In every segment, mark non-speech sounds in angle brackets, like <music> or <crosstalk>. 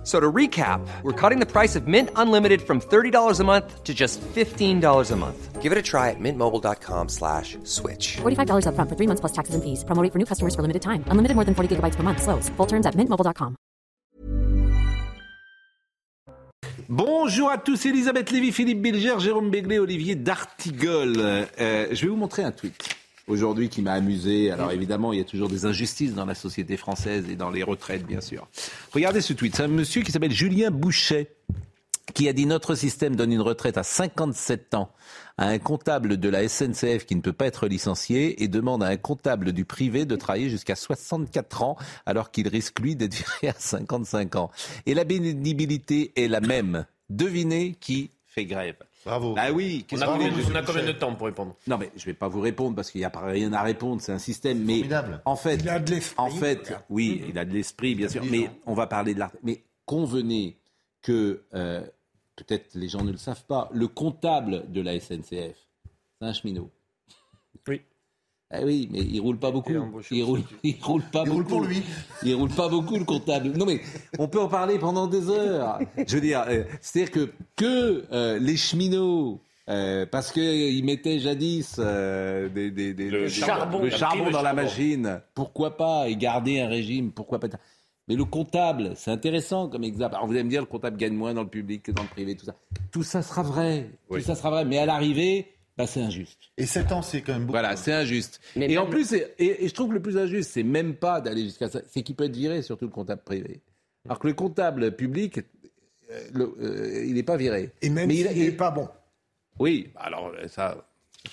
F- So to recap, we're cutting the price of Mint Unlimited from $30 a month to just $15 a month. Give it a try at mintmobile.com slash switch. $45 upfront for three months plus taxes and fees. Promo rate for new customers for limited time. Unlimited more than 40 gigabytes per month. Slows. Full terms at mintmobile.com. Bonjour à tous, Elisabeth Lévy, Philippe Bilger, Jérôme Béglé, Olivier D'Artigol. Euh, je vais vous montrer un tweet aujourd'hui qui m'a amusé. Alors évidemment, il y a toujours des injustices dans la société française et dans les retraites, bien sûr. Regardez ce tweet. C'est un monsieur qui s'appelle Julien Bouchet qui a dit notre système donne une retraite à 57 ans à un comptable de la SNCF qui ne peut pas être licencié et demande à un comptable du privé de travailler jusqu'à 64 ans alors qu'il risque lui d'être viré à 55 ans. Et la pénibilité est la même. Devinez qui fait grève. Bravo. Ah oui, On a, combien, voulez on a combien de temps pour répondre? Non, mais je vais pas vous répondre parce qu'il n'y a pas rien à répondre. C'est un système. Mais Formidable. en fait, Il a de l'esprit, en fait, regarde. oui, il a de l'esprit, bien sûr. Mais on va parler de l'art. Mais convenez que euh, peut-être les gens ne le savent pas. Le comptable de la SNCF, c'est un cheminot. Oui. Ah oui, mais il roule pas beaucoup. Il roule, il roule pas Il beaucoup. roule pour lui. Il roule pas beaucoup le comptable. Non mais on peut en parler pendant des heures. Je veux dire, euh, c'est-à-dire que que euh, les cheminots. euh, parce qu'ils mettaient jadis euh, des, des- des- Le des- charbon. le charbon dans la charbon. machine. Pourquoi pas et garder un régime? Pourquoi pas Mais le comptable, c'est intéressant comme exemple. Alors vous allez me dire, le comptable gagne moins dans le public que dans le privé, tout ça. Tout ça sera vrai. Oui. Tout ça sera vrai. Mais à l'arrivée, bah, c'est injuste. Et 7 ans, c'est quand même beaucoup. Voilà, c'est injuste. Mais et en plus, et, et je trouve que le plus injuste, c'est même pas d'aller jusqu'à ça, c'est qu'il peut être viré, surtout le comptable privé. Alors que le comptable public, euh, le- euh, il n'est pas viré. Et même Mais il- n'est pas bon. Oui, alors euh, ça,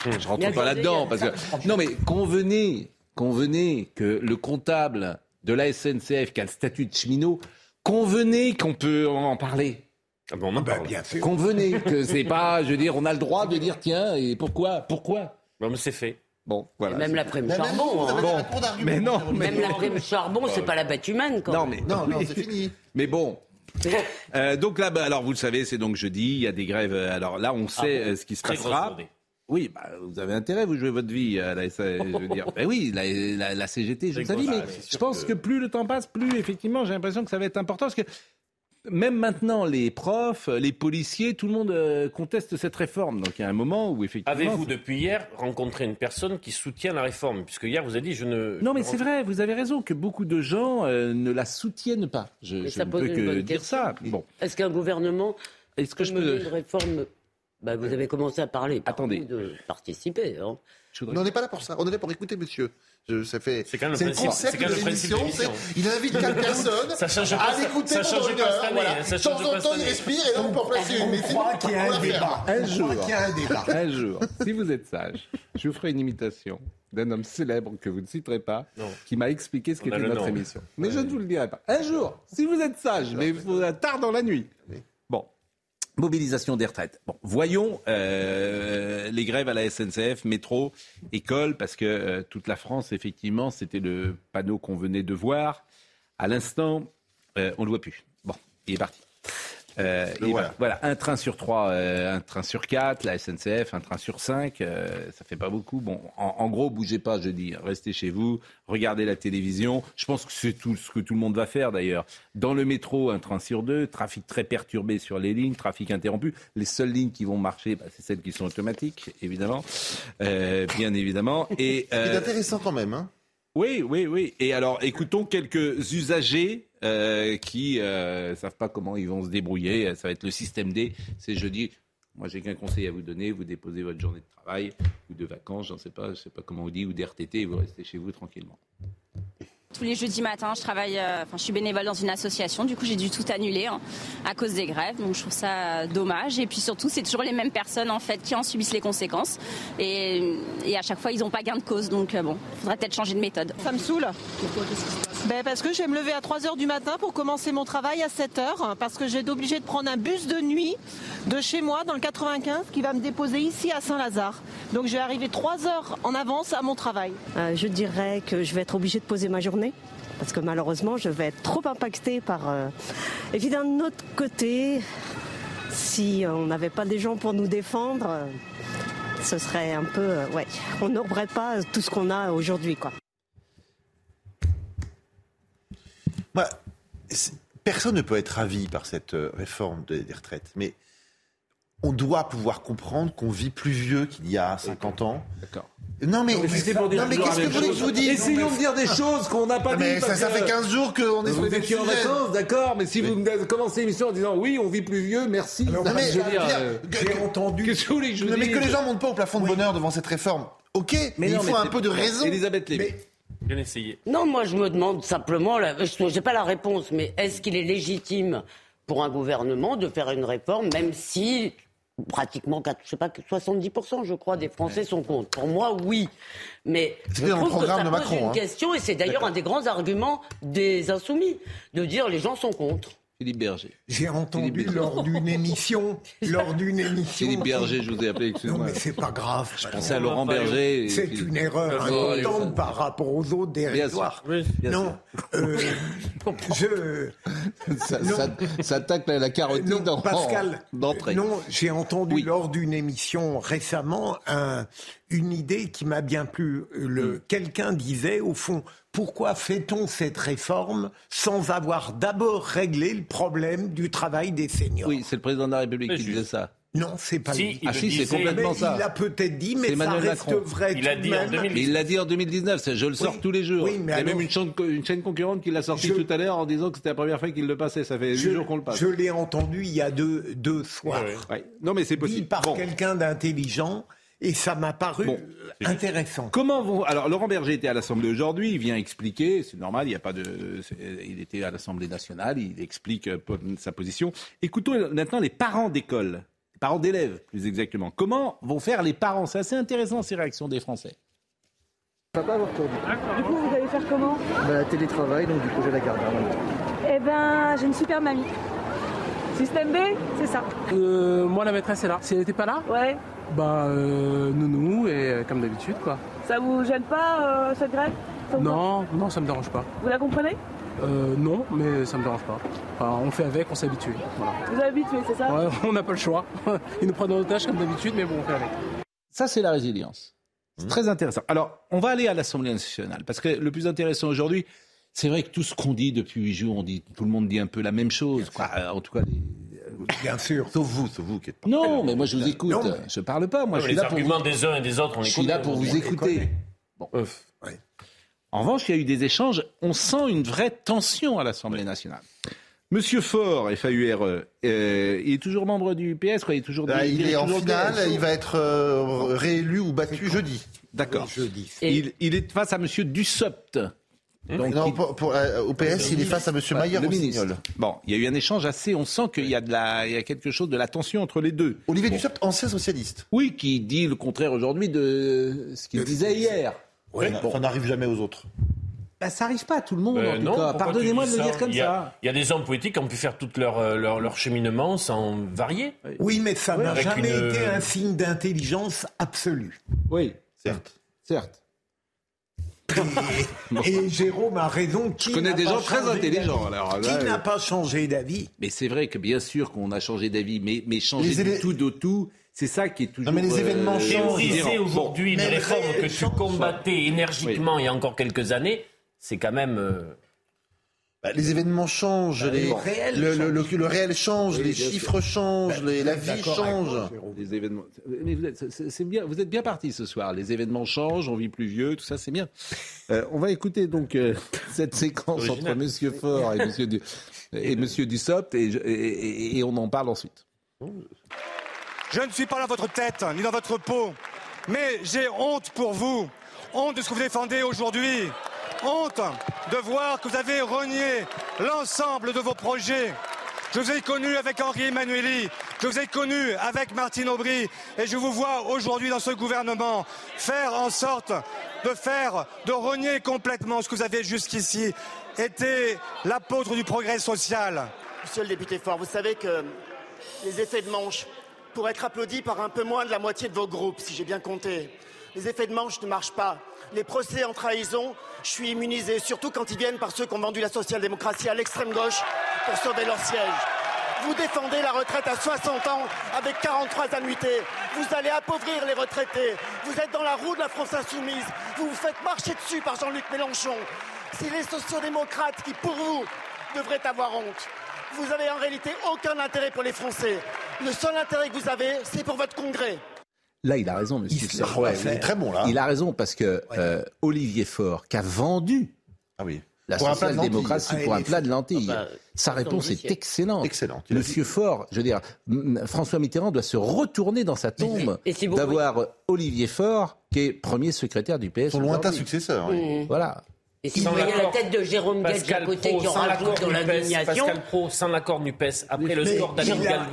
je rentre pas là-dedans parce que non, mais convenez, convenez que le comptable de la SNCF qui a le statut de cheminot, convenez qu'on peut en parler. Ah bon, on en Bah, parle. bien sûr. Convenez que c'est pas, je veux dire, on a le droit de dire tiens et pourquoi, pourquoi? Bon, mais c'est fait. Bon, voilà. Même la prime Mais même charbon. vous, vous hein. d'argument, mais non, mais Même la prime charbon, c'est pas la bête humaine, quand non, même. mais Non, non, c'est fini. <laughs> Mais bon. <laughs> Euh, donc là, bah, alors vous le savez, c'est donc jeudi, il y a des grèves. euh, Alors là, on sait euh, ce qui se passera. Oui, bah, vous avez intérêt, vous jouez votre vie à la, SA, je veux dire. <laughs> Ben oui, la, la- la CGT, je le savais, mais je pense que- que... plus le temps passe, plus effectivement, j'ai l'impression que ça va être important parce que même maintenant, les profs, les policiers, tout le monde euh, conteste cette réforme. Donc il y a un moment où effectivement. Avez-vous depuis hier rencontré une personne qui soutient la réforme? Puisque hier vous avez dit je ne. Non, mais c'est vrai, vous avez raison que beaucoup de gens euh, ne la soutiennent pas. Je, ne pose peux une que bonne dire question. ça. Bon, Est-ce qu'un gouvernement est-ce que je peux. une réforme bah, Vous avez commencé à parler. Attendez. Parlez de participer. hein. voudrais- Mais on n'est pas là pour ça. On est là pour écouter monsieur. Je- ça fait. C'est quand même le C'est le principe- quand même de l'émission. de Il invite quatre personnes <laughs> Ça change pas à ça- l'écouter pendant change une heure. voilà. hein, ça De change temps pas en temps, il respire et peut en placer une. Mais On qu'il y a un débat. Un jour. croit qu'il y a un débat. Un jour, si vous êtes sage, je vous ferai une imitation d'un homme célèbre que vous ne citerez pas, Non. qui m'a expliqué ce qu'était notre nom. émission. Mais je ne vous le dirai pas. Un jour, si vous êtes sage, mais il faut tard dans la nuit. Bon. Mobilisation des retraites. Bon, voyons euh, les grèves à la SNCF, métro, école, parce que euh, toute la France, effectivement, c'était le panneau qu'on venait de voir. À l'instant, euh, on ne le voit plus. Bon, il est parti. Euh, et voilà. ben, voilà, un train sur trois, euh, un train sur quatre, la SNCF, un train sur cinq, euh, ça fait pas beaucoup. Bon, en, en gros, bougez pas, je dis, restez chez vous, regardez la télévision. Je pense que c'est tout ce que tout le monde va faire d'ailleurs. Dans le métro, un train sur deux, trafic très perturbé sur les lignes, trafic interrompu. Les seules lignes qui vont marcher, bah, c'est celles qui sont automatiques, évidemment, Euh, bien évidemment. Et C'est intéressant quand même. Hein. Oui, oui, oui. Et alors, écoutons quelques usagers euh, qui ne savent pas comment ils vont se débrouiller. Ça va être le système D. C'est jeudi. Moi, j'ai qu'un conseil à vous donner. Vous déposez votre journée de travail ou de vacances, j'en sais pas, je sais pas comment on dit, ou d'RTT, et vous restez chez vous tranquillement. Tous les jeudis matins, je travaille, euh, enfin, je suis bénévole dans une association. Du coup, j'ai dû tout annuler hein, à cause des grèves. Donc, je trouve ça euh, dommage. Et puis surtout, c'est toujours les mêmes personnes en fait qui en subissent les conséquences. Et, et à chaque fois, ils n'ont pas gain de cause. Donc, euh, bon, il faudrait peut-être changer de méthode. Ça me saoule. ben Parce que je vais me lever à 3h du matin pour commencer mon travail à 7h, parce que j'ai été obligée de prendre un bus de nuit de chez moi dans le 95 qui va me déposer ici à Saint-Lazare. Donc je vais arriver 3 heures en avance à mon travail. Euh, je dirais que je vais être obligée de poser ma journée. Parce que malheureusement, je vais être trop impactée par... euh, Et puis d'un autre côté, si on n'avait pas des gens pour nous défendre, euh, ce serait un peu... euh, ouais, on n'aurait pas tout ce qu'on a aujourd'hui, quoi. C'est- personne ne peut être ravi par cette réforme des retraites, mais on doit pouvoir comprendre qu'on vit plus vieux qu'il y a 50 ans. D'accord. Non mais, Non, mais qu'est-ce que vous voulez que je vous dise Essayons de dire des choses qu'on n'a pas Non, mais dit. ça, parce ça que- fait 15 jours qu'on est sur Vous étiez en vacances, d'accord, mais si vous me commencez l'émission en disant oui, on vit plus vieux, merci. Non, mais, je veux dire, bien, euh, que- que- entendu. qu'est-ce que vous voulez que je vous Non, mais que les gens montent pas au plafond de bonheur devant cette réforme. Ok, mais, il non, faut mais un peu de raison. Elisabeth Lévy. Bien essayé. Non, moi je me demande simplement, je n'ai pas la réponse, mais est-ce qu'il est légitime pour un gouvernement de faire une réforme, même si pratiquement, quatre- je sais pas, 70% je crois des Français sont contre Pour moi, oui. Mais C'est je dans le trouve que programme ça de pose Macron, une hein. question, et c'est d'ailleurs un des grands arguments des insoumis, de dire les gens sont contre. Philippe Berger. J'ai entendu lors d'une émission, <laughs> lors d'une émission. Philippe Berger, je vous ai appelé, Non, mais c'est pas grave. Je pensais à Laurent Berger. C'est Philippe- une erreur importante par rapport aux autres dérisoires. Non, euh, <laughs> je. Ça, Non. ça, ça tacle la carotide Non, Pascal, d'entrée. non, j'ai entendu Oui. lors d'une émission récemment un- une idée qui m'a bien plu. Le, Mm. Quelqu'un disait, au fond, pourquoi fait-on cette réforme sans avoir d'abord réglé le problème du travail des seniors? Oui, c'est le président de la République Mais qui disait ça. Non, c'est pas Si, lui. Ah si, c'est complètement Mais ça. il a peut-être dit, mais ça reste Macron. vrai Il tout a de dit en même. 2000. Mais il l'a dit en 2019, c'est- je le sors Oui. tous les jours. Oui, mais il y a alors- même une chaîne, une chaîne concurrente qui l'a sorti Je- tout à l'heure en disant que c'était la première fois qu'il le passait. Ça fait 8 Je, jours qu'on le passe. je l'ai entendu il y a deux, deux soirs. Ouais, ouais. Ouais. Non, mais c'est Dit possible. par Bon. quelqu'un d'intelligent et ça m'a paru Bon. intéressant. Comment vont alors Laurent Berger était à l'Assemblée aujourd'hui, il vient expliquer, c'est normal, il n'y a pas de il était à l'Assemblée nationale, il explique euh, sa position. Écoutons maintenant les parents d'école, les parents d'élèves plus exactement. Comment vont faire les parents? C'est assez intéressant ces réactions des Français. Du coup, vous allez faire comment? Bah, télétravail, donc du coup j'ai la garde. Eh ben, j'ai une super mamie. Système B, c'est ça. Euh, moi, la maîtresse est là. Si elle n'était pas là, Ouais. Bah, euh, nounou, et euh, comme d'habitude, quoi. Ça vous gêne pas, euh, cette grève Ça Non, non, ça me dérange pas. Vous la comprenez? Euh, non, mais ça me dérange pas. Enfin, on fait avec, on s'habitue. Voilà. Vous êtes habitué, c'est ça? Ouais, <laughs> on n'a pas le choix. <laughs> Ils nous prennent en otage comme d'habitude, mais bon, on fait avec. Ça, c'est la résilience. C'est Mmh. très intéressant. Alors, on va aller à l'Assemblée nationale, parce que le plus intéressant aujourd'hui, c'est vrai que tout ce qu'on dit depuis huit jours, on dit, tout le monde dit un peu la même chose. quoi. En tout cas, les- Bien sûr. Sauf vous, sauf vous qui êtes pas. non, mais moi je vous écoute. Non, mais- Je parle pas. Moi, je suis les là pour arguments vous, des uns et des autres, on je suis là pour vous écouter. Bon. En revanche, il y a eu des échanges. On sent une vraie tension à l'Assemblée nationale. Monsieur Faure, FAURE, euh, il est toujours membre du PS, quoi. Il est toujours. Là, il est en toujours finale, il va être euh, réélu ou battu jeudi. D'accord. Jeudi. Il, il est face à Monsieur Dussopt. Donc, non, il- pour, pour, euh, au PS, il est face à Monsieur Ouais, Maillard le Rossignol. ministre. Bon, il y a eu un échange assez. On sent qu'il y a de la, il y a quelque chose de la tension entre les deux. Olivier Bon. Dussopt, ancien socialiste. Oui, qui dit le contraire aujourd'hui de ce qu'il disait hier. Ouais, Ça n'arrive jamais aux autres. Bah, ça arrive pas à tout le monde, Euh, en tout non, cas. Pardonnez-moi de le dire comme il y a, ça. Il y a des hommes politiques qui ont pu faire tout leur, euh, leur, leur cheminement sans varier. Oui, mais ça n'a jamais une- été un signe d'intelligence absolue. Oui, Certes. certes. <laughs> Et Jérôme a raison. Qui Je connais n'a des pas gens très changé intelligents. Qui n'a euh, pas changé d'avis Mais c'est vrai que bien sûr qu'on a changé d'avis, mais, mais changer Les du tout de tout, c'est ça qui est toujours. mais les événements changent. Théoriser aujourd'hui une réforme réel que tu combattais énergiquement il y a encore quelques années, c'est quand même. euh, les événements changent, Bah, les- le réel le, change. le- le réel change, Oui, les chiffres changent, les- la vie change. Les événements. Mais vous êtes, c'est- bien, vous êtes bien parti ce soir. Les événements changent, on vit plus vieux, tout ça, c'est bien. Euh, on va écouter donc euh, <laughs> cette séquence entre. Monsieur Faure et Monsieur Du, et Monsieur Dussopt et, je- et- et- et on en parle ensuite. Je ne suis pas dans votre tête, ni dans votre peau, mais j'ai honte pour vous. Honte de ce que vous défendez aujourd'hui. Honte de voir que vous avez renié l'ensemble de vos projets. Je vous ai connu avec Henri Emmanueli, je vous ai connu avec Martine Aubry, et je vous vois aujourd'hui dans ce gouvernement faire en sorte de faire, de renier complètement ce que vous avez jusqu'ici été l'apôtre du progrès social. Monsieur le député Fort, vous savez que les effets de manche pourraient être applaudis par un peu moins de la moitié de vos groupes, si j'ai bien compté. Les effets de manche ne marchent pas. Les procès en trahison, je suis immunisé, surtout quand ils viennent par ceux qui ont vendu la social-démocratie à l'extrême gauche pour sauver leur siège. Vous défendez la retraite à 60 ans avec 43 annuités. Vous allez appauvrir les retraités. Vous êtes dans la roue de la France insoumise. Vous vous faites marcher dessus par Jean-Luc Mélenchon. C'est les sociodémocrates qui, pour vous, devraient avoir honte. Vous avez en réalité aucun intérêt pour les Français. Le seul intérêt que vous avez, c'est pour votre congrès. Là, il a raison, monsieur. Il se la ouais, il est très bon là. Il a raison parce que euh, Olivier Faure, qui a vendu Ah oui. la social-démocratie pour Ah, un plat de lentilles, Ah bah, sa réponse est excellente. Excellente. Monsieur Faure, je veux dire, François Mitterrand doit se retourner dans sa tombe d'avoir Olivier Faure, qui est premier secrétaire du PS. Son lointain successeur. oui. Mmh. Voilà. Et si vous voyez la tête de Jérôme Gage à côté Pro, qui en rajoute dans l'indignation. Pascal Pro, sans l'accord du PES, après le score d'Anne la-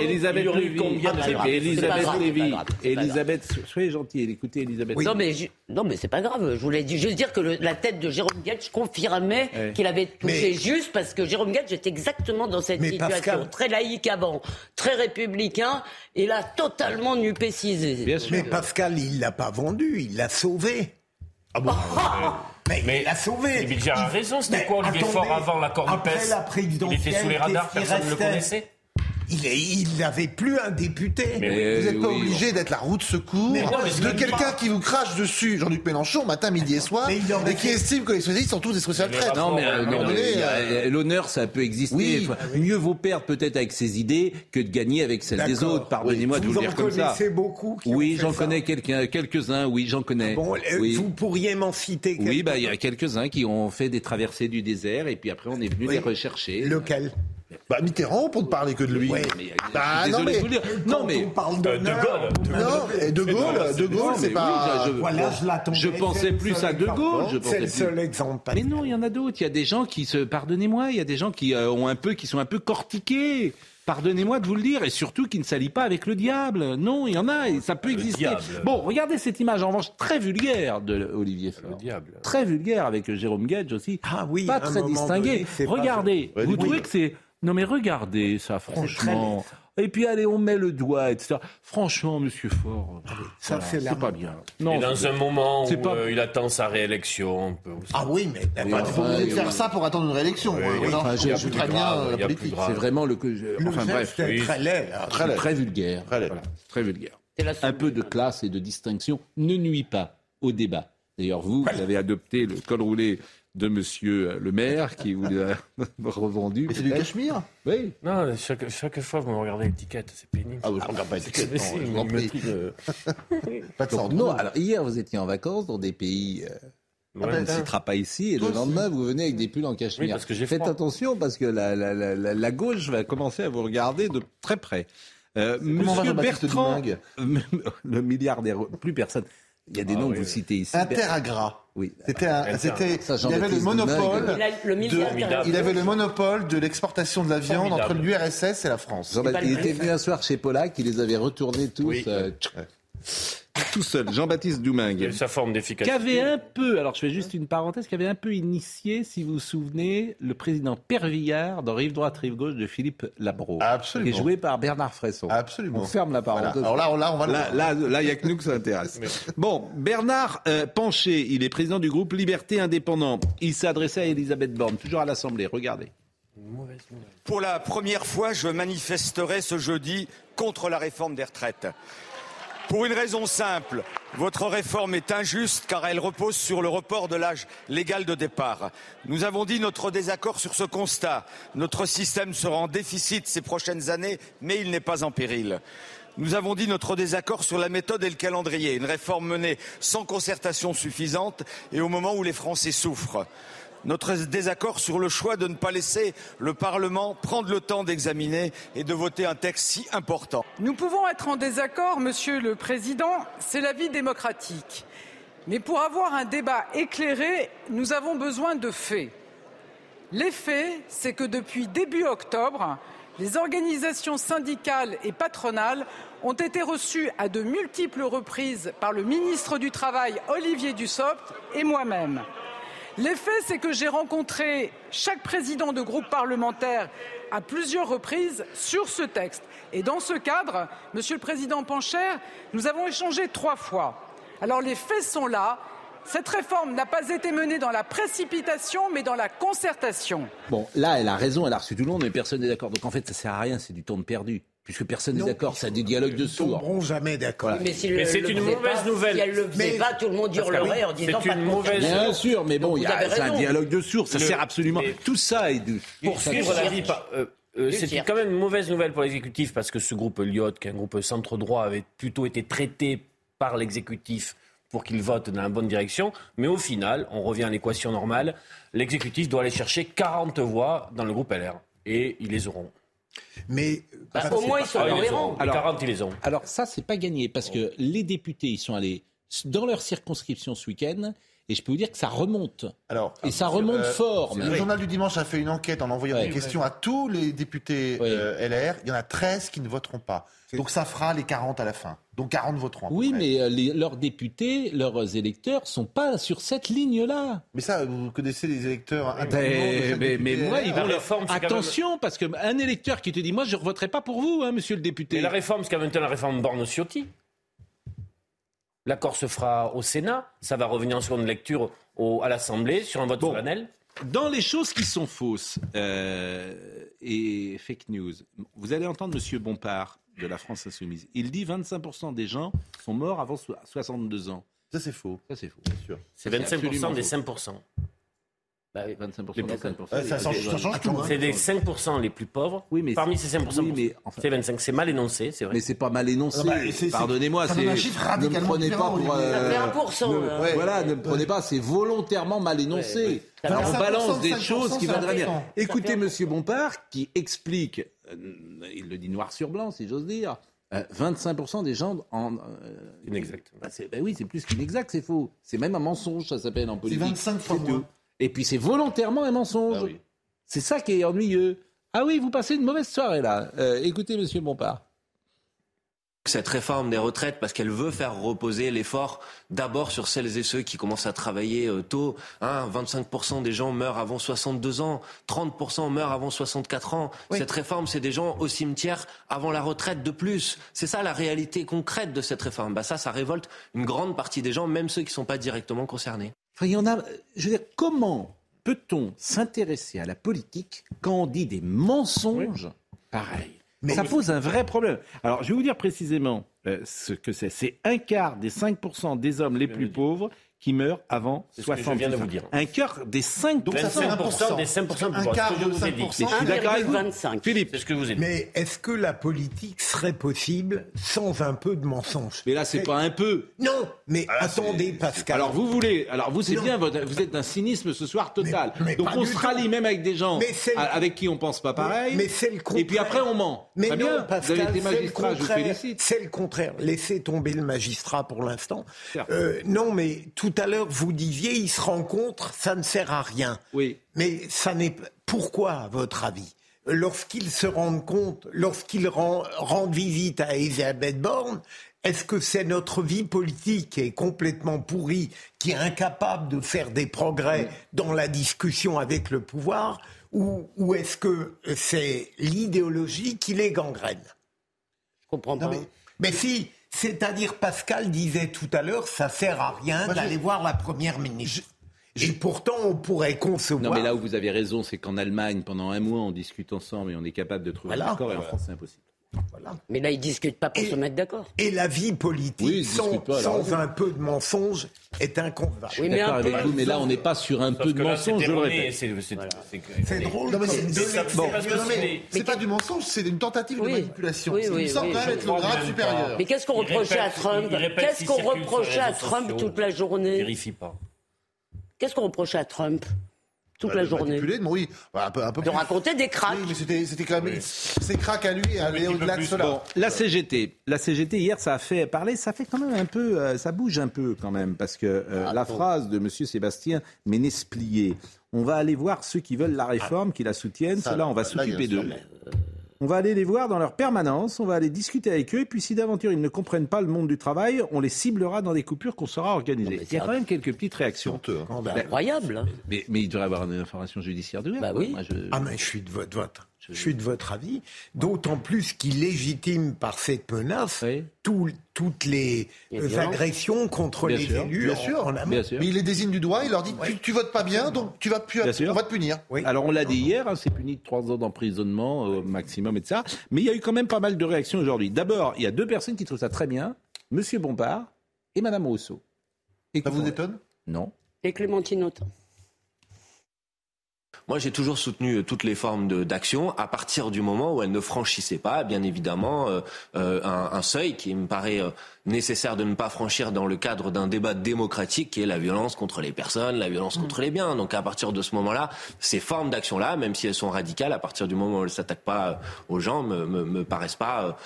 Elisabeth Lévy, Ah, Elisabeth Lévy, Elisabeth, soyez gentil, écoutez Elisabeth. Non mais non mais c'est pas grave. Je voulais juste dire que le- la tête de Jérôme Gage confirmait qu'il avait touché Mais- juste parce que Jérôme Gage était exactement dans cette Mais situation Pascal- très laïque avant, très républicain et là totalement nupécisé. Mais Pascal, il l'a pas vendu, il l'a sauvé. Ah bon <laughs> Mais, Mais il l'a sauvé. Philippe Bilger a raison, c'était quoi Olivier attendez, Faure avant l'accord du après la Il était sous les radars, personne ne le connaissait Il est- il n'avait plus un député. Mais Vous n'êtes pas oui, obligé d'être la roue de secours Mais non, mais de quelqu'un qui vous crache dessus, Jean-Luc Mélenchon, matin, midi et soir, Mais il aurait et qui fait- estime que les socialistes sont tous des social-traites. Non, mais, à un euh, non, mais, l'honneur, ça peut exister. Oui. Enfin, Mieux vaut perdre peut-être avec ses idées que de gagner avec celles des autres. Pardonnez-moi de vous Vous le en dire comme ça. connaissez beaucoup qui Oui, j'en connais quelqu'un, quelques-uns. Oui, j'en connais. Bon, euh, oui. vous pourriez m'en citer Oui, quelques- bah, il y a quelques-uns qui ont fait des traversées du désert et puis après on est venu Oui. les rechercher. Lequel? Bah, Mitterrand, pour ne parler que de lui. Ouais. Mais, euh, Bah, non, mais- de vous le dire. Non, mais on parle Euh, d'honneur, De Gaulle. Non, et De Gaulle, De Gaulle, c'est pas. oui, je- Voilà, je l'attendais. je pensais plus à De Gaulle, je pensais C'est le seul exemple. Mais non, il y en a d'autres. Il y a des gens qui se, pardonnez-moi, il y a des gens qui euh, ont un peu, qui sont un peu cortiqués. Pardonnez-moi de vous le dire, et surtout qui ne s'allient pas avec le diable. Non, il y en a, et ça peut exister. diable. Bon, regardez cette image en revanche très vulgaire de Olivier Faure. diable. Très vulgaire avec euh, Jérôme Gage aussi. Ah oui, pas très distingué. donné, c'est pas regardez, vous trouvez que c'est non mais regardez ça, franchement. Et puis allez, on met le doigt, etc. Franchement, Monsieur Faure, Ça, voilà, c'est pas bien. Et Non, dans c'est- un moment c'est où pas- euh, il attend sa réélection, on peut aussi- Ah oui, mais obligé de faire ça pour attendre une réélection. Oui, oui. Non, Enfin, je très bien euh, il la politique. c'est vraiment le que. le Enfin bref, oui. très laid. là. Très laid. très vulgaire. Très laid. Voilà, très vulgaire. Un peu de classe et de distinction ne nuit pas au débat. D'ailleurs, vous, vous avez adopté le col roulé de Monsieur le maire qui vous l'a <laughs> revendu. Mais c'est du cachemire Non, chaque, chaque fois vous me regardez l'étiquette, c'est pénible. Ah, oui, je regarde pas l'étiquette, Mais non, si, je il vous en me prie. prie de- <laughs> Pas de Donc, non, alors hier, vous étiez en vacances dans des pays. euh, on ne Lointain. citera pas ici, et le lendemain, vous venez avec des pulls en cachemire. Oui, parce que j'ai Faites attention, parce que la, la, la, la- gauche va commencer à vous regarder de très près. Euh, Monsieur Bertrand, <laughs> le milliardaire, plus personne. Il y a des Ah noms oui, que vous oui. citez ici. Interagra. Oui. C'était c'était, il avait le monopole. De- il avait le monopole de l'exportation de la viande Formidable. entre l'URSS et la France. Il était venu un soir chez Pollack, il les avait retournés tous. Oui. euh, tout seul, Jean-Baptiste Doumingue. sa forme Qui d'efficacité. avait un peu, alors je fais juste une parenthèse, qui avait un peu initié, si vous vous souvenez, le président Pervillard dans Rive droite, Rive gauche de Philippe Labro. Absolument. Qui est joué par Bernard Fresson. Absolument. On ferme la Voilà. parenthèse. Alors là, on- là, on va le Là, là, là, il n'y a que nous que ça intéresse. Bon, Bernard euh, Pancher, il est président du groupe Liberté Indépendant. Il s'est adressé à Elisabeth Borne, toujours à l'Assemblée. Regardez. Pour la première fois, je manifesterai ce jeudi contre la réforme des retraites. Pour une raison simple, votre réforme est injuste car elle repose sur le report de l'âge légal de départ. Nous avons dit notre désaccord sur ce constat. Notre système sera en déficit ces prochaines années, mais il n'est pas en péril. Nous avons dit notre désaccord sur la méthode et le calendrier, une réforme menée sans concertation suffisante et au moment où les Français souffrent notre désaccord sur le choix de ne pas laisser le Parlement prendre le temps d'examiner et de voter un texte si important. Nous pouvons être en désaccord, Monsieur le Président, c'est la vie démocratique. Mais pour avoir un débat éclairé, nous avons besoin de faits. Les faits, c'est que depuis début octobre, les organisations syndicales et patronales ont été reçues à de multiples reprises par le ministre du Travail, Olivier Dussopt, et moi-même. L'effet, c'est que j'ai rencontré chaque président de groupe parlementaire à plusieurs reprises sur ce texte. Et dans ce cadre, Monsieur le Président Pancher, nous avons échangé trois fois. Alors les faits sont là. Cette réforme n'a pas été menée dans la précipitation, mais dans la concertation. Bon, là, elle a raison, elle a reçu tout le monde, mais personne n'est d'accord. Donc en fait, ça sert à rien, c'est du temps perdu. Puisque personne n'est d'accord, c'est des dialogues de sourds. tomberont jamais d'accord. Voilà. Mais, si le- Mais c'est une mauvaise pas, nouvelle. Si elle le faisait Mais- pas, tout le monde hurlerait oui, en disant c'est pas une de mauvaise- concertation. Bien sûr, mais bon, a- c'est un dialogue de sourds, ça Le- sert absolument. mais- Tout ça est du. Pour ça- suivre la vie, euh, euh, cirque. quand même une mauvaise nouvelle pour l'exécutif parce que ce groupe Lyot, qui est un groupe centre-droit, avait plutôt été traité par l'exécutif pour qu'il vote dans la bonne direction. Mais au final, on revient à l'équation normale. L'exécutif doit aller chercher 40 voix dans le groupe LR. Et ils les auront. Mais Bah, au moins, ils sont Ah, cohérents. auront. Les 40, ils les ont. Alors ça, c'est pas gagné parce que les députés, ils sont allés dans leur circonscription ce week-end et je peux vous dire que ça remonte. Alors, Et ça remonte euh, fort. Le même. journal du dimanche a fait une enquête en envoyant Ouais. des questions à tous les députés euh, LR. Il y en a 13 qui ne voteront pas. Donc ça fera les 40 à la fin. Donc 40 voteront. Oui, près. mais euh, les- leurs députés, leurs électeurs sont pas sur cette ligne-là. Mais ça, vous connaissez les électeurs Mais, mais, mais moi, ils vont leur... Attention, parce qu'un électeur qui te dit, moi, je ne voterai pas pour vous, hein, monsieur le député. Et la réforme, c'est quand même la réforme Borne-Ciotti. L'accord se fera au Sénat. Ça va revenir en seconde lecture au- à l'Assemblée sur un vote Bon. solennel. Dans les choses qui sont fausses euh, et fake news, vous allez entendre Monsieur Bompard de la France Insoumise. Il dit 25% des gens sont morts avant so- 62 ans. Ça, c'est faux. Ça, c'est faux. C'est Ça, 25% absolument des faux. 5%. Bah oui. 25% Les des plus- 5%. Ouais, ça change- ça change tout, hein. C'est des 5% les plus pauvres. Oui, mais Parmi ces 5%, oui, mais enfin- c'est 25. C'est mal énoncé, c'est vrai. Mais c'est pas mal énoncé. Ah bah, c'est- c'est- Pardonnez-moi, c'est donne un chiffre ne me prenez pas pour euh, 1%, ne- là. voilà, ne me prenez pas, c'est volontairement mal énoncé. Ouais, ouais. Alors, on 5%, balance des 5%, choses qui dire. tant. Écoutez Monsieur Bompard qui explique, euh, il le dit noir sur blanc, si j'ose dire. euh, 25% des gens en. euh, Inexact. bah, c'est- bah oui, c'est plus qu'inexact, c'est faux. C'est même un mensonge, ça s'appelle en politique. 25 fois C'est moins. Et puis c'est volontairement un mensonge. Oui. C'est ça qui est ennuyeux. Ah oui, vous passez une mauvaise soirée là. Euh, écoutez, Monsieur Bompard. Cette réforme des retraites, parce qu'elle veut faire reposer l'effort d'abord sur celles et ceux qui commencent à travailler euh, tôt. Hein, 25% des gens meurent avant 62 ans, 30% meurent avant 64 ans. Cette réforme, c'est des gens au cimetière avant la retraite de plus. C'est ça la réalité concrète de cette réforme. Bah ça, ça révolte une grande partie des gens, même ceux qui ne sont pas directement concernés. Enfin, il y en a. Je veux dire, comment peut-on s'intéresser à la politique quand on dit des mensonges pareils? Ça pose un vrai problème. Alors, je vais vous dire précisément euh, ce que c'est. C'est un quart des 5% des hommes les plus pauvres qui meurent avant C'est ce que je 60 viens de vous dire. Un quart des 5%. Donc ça fait 25% des 5% plus Un quart Ce que je de vous ai dit. 5%. Mais je suis d'accord avec vous. 1,25. Philippe. C'est ce que vous dit. Mais est-ce que la politique serait possible sans un peu de mensonge? Mais là, c'est pas un peu. Non, mais attendez, Pascal. Alors vous voulez, alors vous c'est bien, vous êtes d'un cynisme ce soir total. Mais- mais Donc on se rallie même avec des gens le- avec qui on pense pas pareil. Mais c'est le contraire. Et puis après on ment. Mais non, bien. Pascal, vous avez été c'est le magistrat, je vous contraire. félicite. C'est le contraire. Laissez tomber le magistrat pour l'instant. Euh, non, mais tout à l'heure, vous disiez, ils se rencontrent, ça ne sert à rien. Oui. Mais ça n'est pourquoi, à votre avis? Lorsqu'ils se rendent compte, lorsqu'ils ren- rendent visite à Elisabeth Borne, est-ce que c'est notre vie politique qui est complètement pourrie, qui est incapable de faire des progrès dans la discussion avec le pouvoir, ou, ou est-ce que c'est l'idéologie qui les gangrène? Je comprends pas. non, mais, mais si, c'est-à-dire Pascal disait tout à l'heure, ça sert à rien d'aller voir la première ministre. Et pourtant, on pourrait concevoir. Non mais là où vous avez raison, c'est qu'en Allemagne, pendant un mois, on discute ensemble et on est capable de trouver Voilà. un accord et en France c'est impossible. Mais là, ils discutent pas pour Et- se mettre d'accord. Et la vie politique, Oui, sans, pas, un peu de mensonge, est inconcevable. Oui, mais avec vous, mais là on n'est pas sur un Sauf peu de là, mensonge, je le répète. c'est- C'est drôle. Non, mais comme c'est pas du mensonge, c'est une tentative Oui. de manipulation. Il me semble être le grade supérieur. Mais qu'est-ce qu'on reprochait à Trump Qu'est-ce qu'on reprochait à Trump toute la journée Vérifie pas. Qu'est-ce qu'on reprochait à Trump toute Bah, la de journée bon, oui, un peu, un peu De plus. raconter des cracks. Oui, mais c'était c'était quand même. Ces cracks à lui petit peu au-delà de cela. Bon, la CGT, la CGT hier, ça a fait parler, ça fait quand même un peu, euh, ça bouge un peu quand même, parce que euh, la phrase de Monsieur Sébastien Ménès plié. On va aller voir ceux qui veulent la réforme, qui la soutiennent. Cela, on va s'occuper d'eux. On va aller les voir dans leur permanence, on va aller discuter avec eux, et puis si d'aventure ils ne comprennent pas le monde du travail, on les ciblera dans des coupures qu'on saura organiser. Il y a quand même quelques petites réactions. hein. C'est incroyable. hein. Mais, mais il devrait avoir une information judiciaire de Bah oui. Moi, je- Ah mais je suis de votre, votre- je suis de votre avis, d'autant plus qu'il légitime par cette menace tout- toutes les, euh, agressions contre Bien les sûr, élus bien en- sûr. en. Mais il les désigne du doigt, il leur dit tu, tu votes pas bien, donc tu vas plus, Bien sûr. on va te punir. Alors on l'a dit hier, hein, c'est puni de trois ans d'emprisonnement au maximum et de ça. Mais il y a eu quand même pas mal de réactions aujourd'hui. D'abord, il y a deux personnes qui trouvent ça très bien, Monsieur Bompard et Madame Rousseau. Ça vous étonne? Non. Et Clémentine Autain. Moi, j'ai toujours soutenu euh, toutes les formes de- d'action à partir du moment où elles ne franchissaient pas, bien évidemment, euh, euh, un, un seuil qui me paraît euh, nécessaire de ne pas franchir dans le cadre d'un débat démocratique qui est la violence contre les personnes, la violence contre les biens. Donc à partir de ce moment-là, ces formes d'action-là, même si elles sont radicales, à partir du moment où elles s'attaquent pas aux gens, me, me, me paraissent pas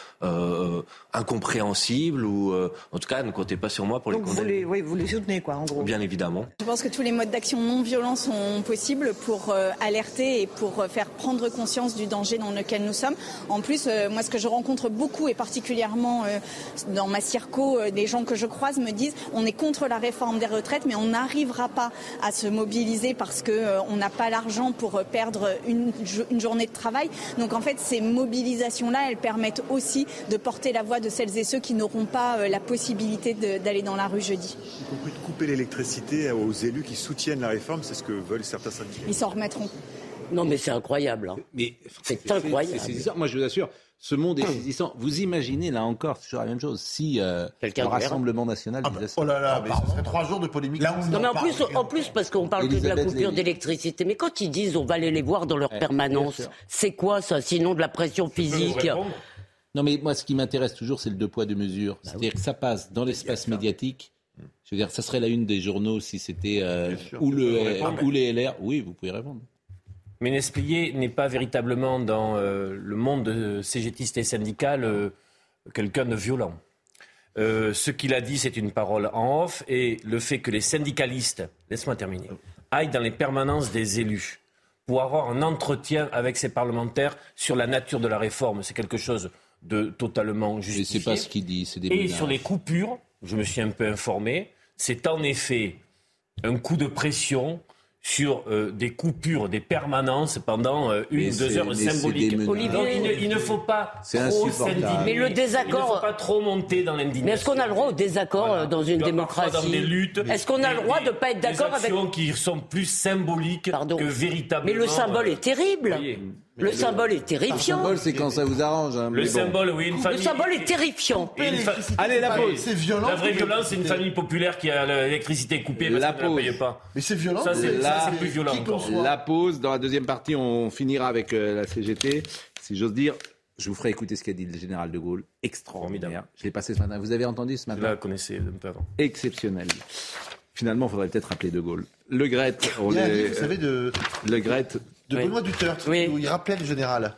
incompréhensibles ou euh, en tout cas ne comptez pas sur moi pour Donc les vous condamner. les, oui, vous les soutenez, quoi, en gros. Bien évidemment. Je pense que tous les modes d'action non violents sont possibles pour euh, alerter et pour euh, faire prendre conscience du danger dans lequel nous sommes. En plus, euh, moi, ce que je rencontre beaucoup et particulièrement euh, dans ma circo, euh, des gens que je croise me disent on est contre la réforme des retraites, mais on n'arrivera pas à se mobiliser parce que euh, on n'a pas l'argent pour euh, perdre une, jo- une journée de travail. Donc en fait, ces mobilisations-là, elles permettent aussi de porter la voix de celles et ceux qui n'auront pas euh, la possibilité d'aller dans la rue jeudi. Y compris de couper l'électricité aux élus qui soutiennent la réforme, c'est ce que veulent certains syndicats. Ils s'en remettront. Non, mais c'est incroyable. hein. Mais c'est incroyable. C'est saisissant. Moi, je vous assure, ce monde est saisissant. Vous imaginez, là encore, c'est toujours la même chose, si euh, Quelqu'un le. Rassemblement national disait ça. Oh là là, mais ce serait trois jours de polémique. Non, mais en plus, en plus parce qu'on parle que de la coupure d'électricité. Mais quand ils disent on va aller les voir dans leur Ouais, permanence, c'est quoi ça Sinon de la pression physique Non, mais moi, ce qui m'intéresse toujours, c'est le deux poids, deux mesures. Bah C'est-à-dire que ça passe dans l'espace médiatique. Je veux dire, ça serait la une des journaux si c'était euh, ou, le, les LR. Oui, vous pouvez répondre. Mais Nesplier n'est pas véritablement dans euh, le monde cégétiste et syndical euh, quelqu'un de violent. Euh, ce qu'il a dit, c'est une parole en off, et le fait que les syndicalistes, laisse-moi terminer, aillent dans les permanences des élus pour avoir un entretien avec ces parlementaires sur la nature de la réforme, c'est quelque chose de totalement justifié. c'est pas ce qu'il dit, c'est des Et menaces. sur les coupures, je me suis un peu informé, c'est en effet un coup de pression sur euh, des coupures, des permanences pendant euh, une ou deux heures symboliques. des. Donc il ne, il ne faut pas trop. Mais le désaccord- Il ne faut pas trop monter dans l'indignation. Mais est-ce qu'on a le droit au désaccord euh, dans une démocratie dans des luttes, Est-ce qu'on a des- le droit de des- ne pas être des d'accord avec actions qui sont plus symboliques que véritablement. Mais le symbole euh, est terrible. voyez. Le symbole est Le terrifiant. symbole, c'est quand ça vous arrange. hein, Le bon. symbole, oui, une Le famille. symbole est terrifiant. Et une fa- Allez, la pause. C'est violent. La vraie violence, c'est une famille populaire qui a l'électricité coupée parce La qu'elle ne la pause. paye pas. Mais c'est violent. Ça, c'est c'est plus violent encore. La pause. Dans la deuxième partie, on finira avec euh, la CGT. Si j'ose dire, je vous ferai écouter ce qu'a dit le général de Gaulle. Extraordinaire. Je l'ai passé ce matin. Vous avez entendu ce Je matin la connaissais un peu avant. Exceptionnel. Finalement, il faudrait peut-être appeler de Gaulle. Le Gret, on livre, vous savez, de, le Gret, de Oui. Benoît Duterte, Oui. où il rappelait le général.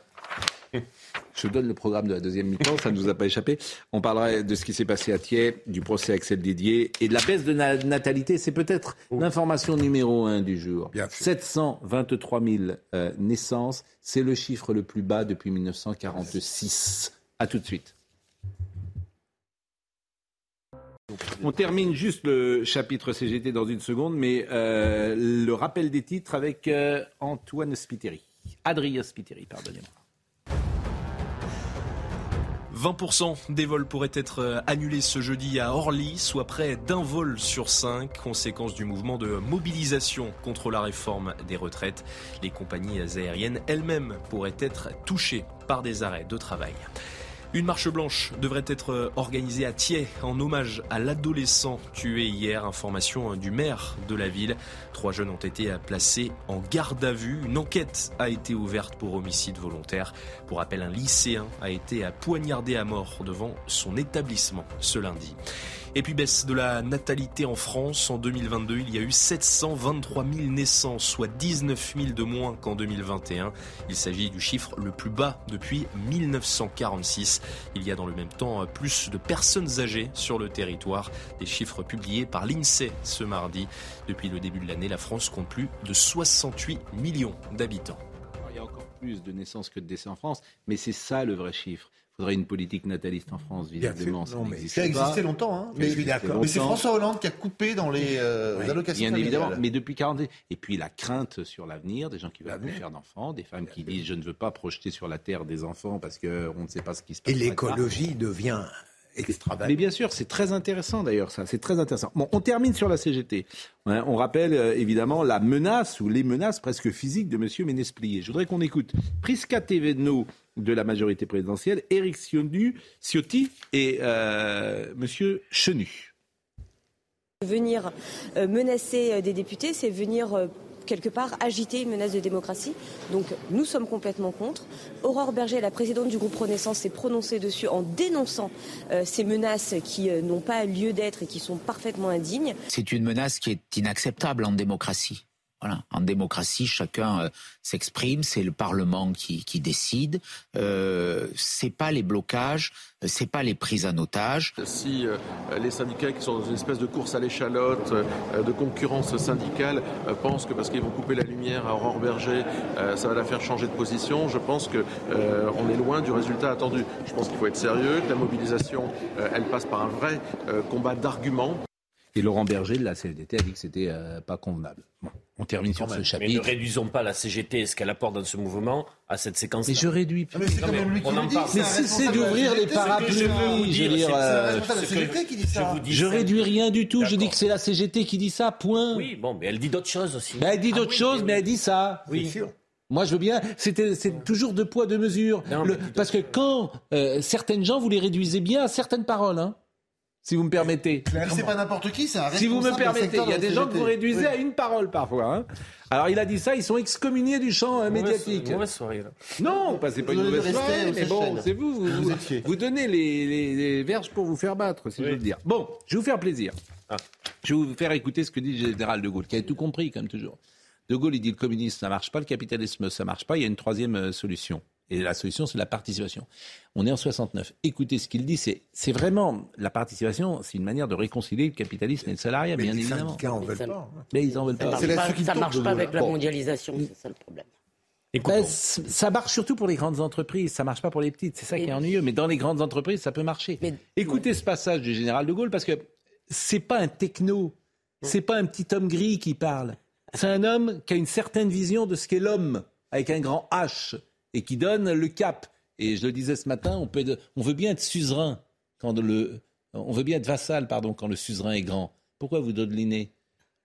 Je donne le programme de la deuxième mi-temps, ça ne nous a pas échappé. On parlera de ce qui s'est passé à Thiers, du procès Axel Didier et de la baisse de la natalité. C'est peut-être l'information numéro un du jour. 723 000 euh, naissances, c'est le chiffre le plus bas depuis 1946. À tout de suite. On termine juste le chapitre CGT dans une seconde, mais euh, le rappel des titres avec euh, Antoine Spiteri. Adrien Spiteri, pardonnez-moi. 20% des vols pourraient être euh, annulés ce jeudi à Orly, soit près d'un vol sur cinq, conséquence du mouvement de mobilisation contre la réforme des retraites. Les compagnies aériennes elles-mêmes pourraient être touchées par des arrêts de travail. Une marche blanche devrait être organisée à Thiers en hommage à l'adolescent tué hier. Information du maire de la ville. Trois jeunes ont été placés en garde à vue. Une enquête a été ouverte pour homicide volontaire. Pour rappel, un lycéen a été poignardé à mort devant son établissement ce lundi. Et puis baisse de la natalité en France. En 2022, il y a eu 723 000 naissances, soit 19 000 de moins qu'en 2021. Il s'agit du chiffre le plus bas depuis 1946. Il y a dans le même temps plus de personnes âgées sur le territoire. Des chiffres publiés par l'INSEE ce mardi. Depuis le début de l'année, la France compte plus de 68 millions d'habitants. Il y a encore plus de naissances que de décès en France, mais c'est ça le vrai chiffre. Il faudrait une politique nataliste en France, visiblement. Ça, a existé longtemps, hein. mais, mais c'est François Hollande qui a coupé dans les euh, allocations Bien évidemment, mais depuis 40 ans. Et puis la crainte sur l'avenir, des gens qui veulent plus faire d'enfants, des femmes qui disent je ne veux pas projeter sur la terre des enfants parce qu'on ne sait pas ce qui se passe. Et l'écologie devient mais bien sûr, c'est très intéressant d'ailleurs ça, c'est très intéressant. Bon, on termine sur la CGT. On rappelle euh, évidemment la menace ou les menaces presque physiques de M. Ménesplier. Je voudrais qu'on écoute Prisca Teveno de la majorité présidentielle, Éric Ciotti et euh, M. Chenu. Venir euh, menacer des députés, c'est venir quelque part agiter une menace de démocratie. Donc nous sommes complètement contre. Aurore Berger, la présidente du groupe Renaissance, s'est prononcée dessus en dénonçant euh, ces menaces qui euh, n'ont pas lieu d'être et qui sont parfaitement indignes. C'est une menace qui est inacceptable en démocratie. Voilà. En démocratie, chacun euh, s'exprime, c'est le Parlement qui, qui décide. Euh, c'est pas les blocages, c'est pas les prises en otage. Si euh, les syndicats qui sont dans une espèce de course à l'échalote, euh, de concurrence syndicale, pensent que parce qu'ils vont couper la lumière à Aurore Berger, ça va la faire changer de position, je pense que on est loin du résultat attendu. Je pense qu'il faut être sérieux, que la mobilisation, elle passe par un vrai combat d'arguments. Et Laurent Berger de la CFDT a dit que c'était euh, pas convenable. Bon, on termine sur ce chapitre. Mais ne réduisons pas la CGT et ce qu'elle apporte dans ce mouvement à cette séquence. Mais je réduis. Ah, mais c'est quand même lui qui le dit. Mais c'est d'ouvrir les parapluies. Je veux dire, je réduis rien du tout. Je dis que c'est la CGT qui dit ça. Point. Oui, bon, mais elle dit d'autres choses aussi. Mais elle dit d'autres choses, mais elle dit ça. Oui. Moi, je veux bien. C'était, c'est toujours deux poids, deux mesures. parce que quand euh, certaines gens, vous les réduisez bien à certaines paroles, hein si vous me permettez. C'est pas n'importe qui, c'est un Si vous me permettez, il y a des gens que vous réduisez à une parole parfois. Hein. Alors il a dit ça, ils sont excommuniés du champ euh, médiatique. Mauvaise soirée. Là. Non, pas c'est pas une mauvaise soirée, mais bon, c'est vous, vous, vous, donnez les, les, verges pour vous faire battre, si je veux dire. Bon, je vais vous faire plaisir. Ah. Je vais vous faire écouter ce que dit le général de Gaulle, qui a tout compris comme toujours. De Gaulle, il dit le communisme, ça marche pas, le capitalisme, ça marche pas, il y a une troisième euh, solution. Et la solution, c'est la participation. On est en 69. Écoutez ce qu'il dit, c'est, c'est vraiment la participation, c'est une manière de réconcilier le capitalisme et le salariat, bien les évidemment. En veulent pas. Mais ils en veulent pas. Ça ne marche pas avec la mondialisation, c'est ça le problème. Ben, ça marche surtout pour les grandes entreprises, ça marche pas pour les petites, c'est ça qui est ennuyeux. Mais dans les grandes entreprises, ça peut marcher. Écoutez ce passage du général de Gaulle parce que c'est pas un techno, c'est pas un petit homme gris qui parle. C'est un homme qui a une certaine vision de ce qu'est l'homme avec un grand H et qui donne le cap. Et je le disais ce matin, on, peut, on veut bien être suzerain quand le, on veut bien être vassal, pardon, quand le suzerain est grand. Pourquoi vous dodelinez?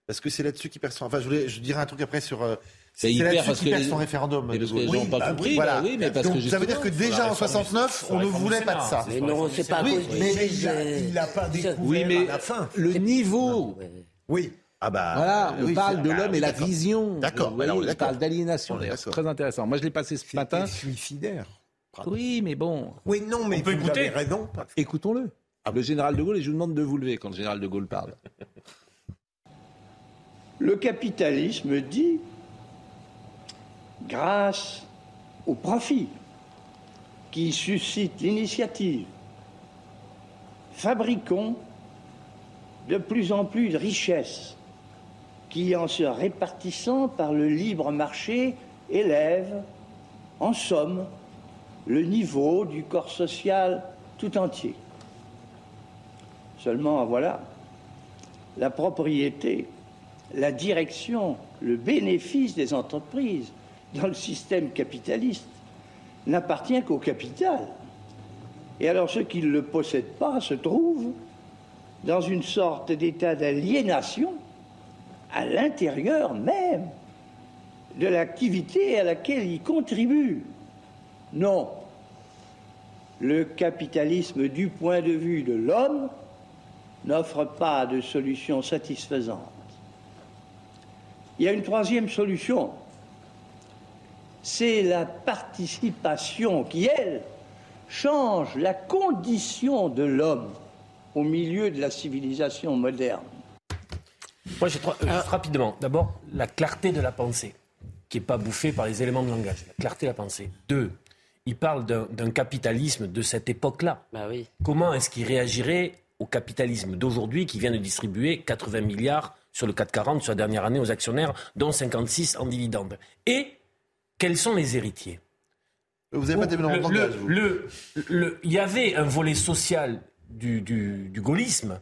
Parce que c'est là-dessus qu'il perd son. Enfin, je, voulais, je dirais un truc après sur. Euh, c'est là-dessus qu'il perd son référendum. Et parce que les gens n'ont pas bah compris. Voilà. Bah oui, mais parce Donc, que ça veut dire que déjà en 69, on ne voulait pas de ça. Mais non, c'est pas. Oui, mais il n'a pas découvert oui, mais à la fin. Le niveau. Oui. Ah bah, voilà, on oui, parle de ah, l'homme et la vision. D'accord. On parle d'aliénation. C'est très intéressant. Moi, je l'ai passé ce matin. suicidaire. Oui, mais bon. Oui, non, mais on peut vous écouter. avez raison. Écoutons-le. Le général de Gaulle, et je vous demande de vous lever quand le général de Gaulle parle. Le capitalisme dit, grâce au profit qui suscite l'initiative, fabriquons de plus en plus de richesses qui, en se répartissant par le libre marché, élèvent, en somme, le niveau du corps social tout entier. Seulement, voilà, la propriété, la direction, le bénéfice des entreprises dans le système capitaliste n'appartient qu'au capital. Et alors ceux qui ne le possèdent pas se trouvent dans une sorte d'état d'aliénation à l'intérieur même de l'activité à laquelle ils contribuent. Non, le capitalisme du point de vue de l'homme n'offre pas de solution satisfaisante. Il y a une troisième solution, c'est la participation qui, elle, change la condition de l'homme au milieu de la civilisation moderne. Moi, j'ai trois, juste rapidement. D'abord, la clarté de la pensée, qui n'est pas bouffée par les éléments de langage. La clarté de la pensée. Deux, il parle d'un capitalisme de cette époque-là. Bah oui. Comment est-ce qu'il réagirait au capitalisme d'aujourd'hui qui vient de distribuer 80 milliards sur le 440 sur la dernière année aux actionnaires, dont 56 en dividendes? Et quels sont les héritiers? Vous n'avez pas des le, mélanges de langage, vous. le- le- Il y avait un volet social du, du- du gaullisme.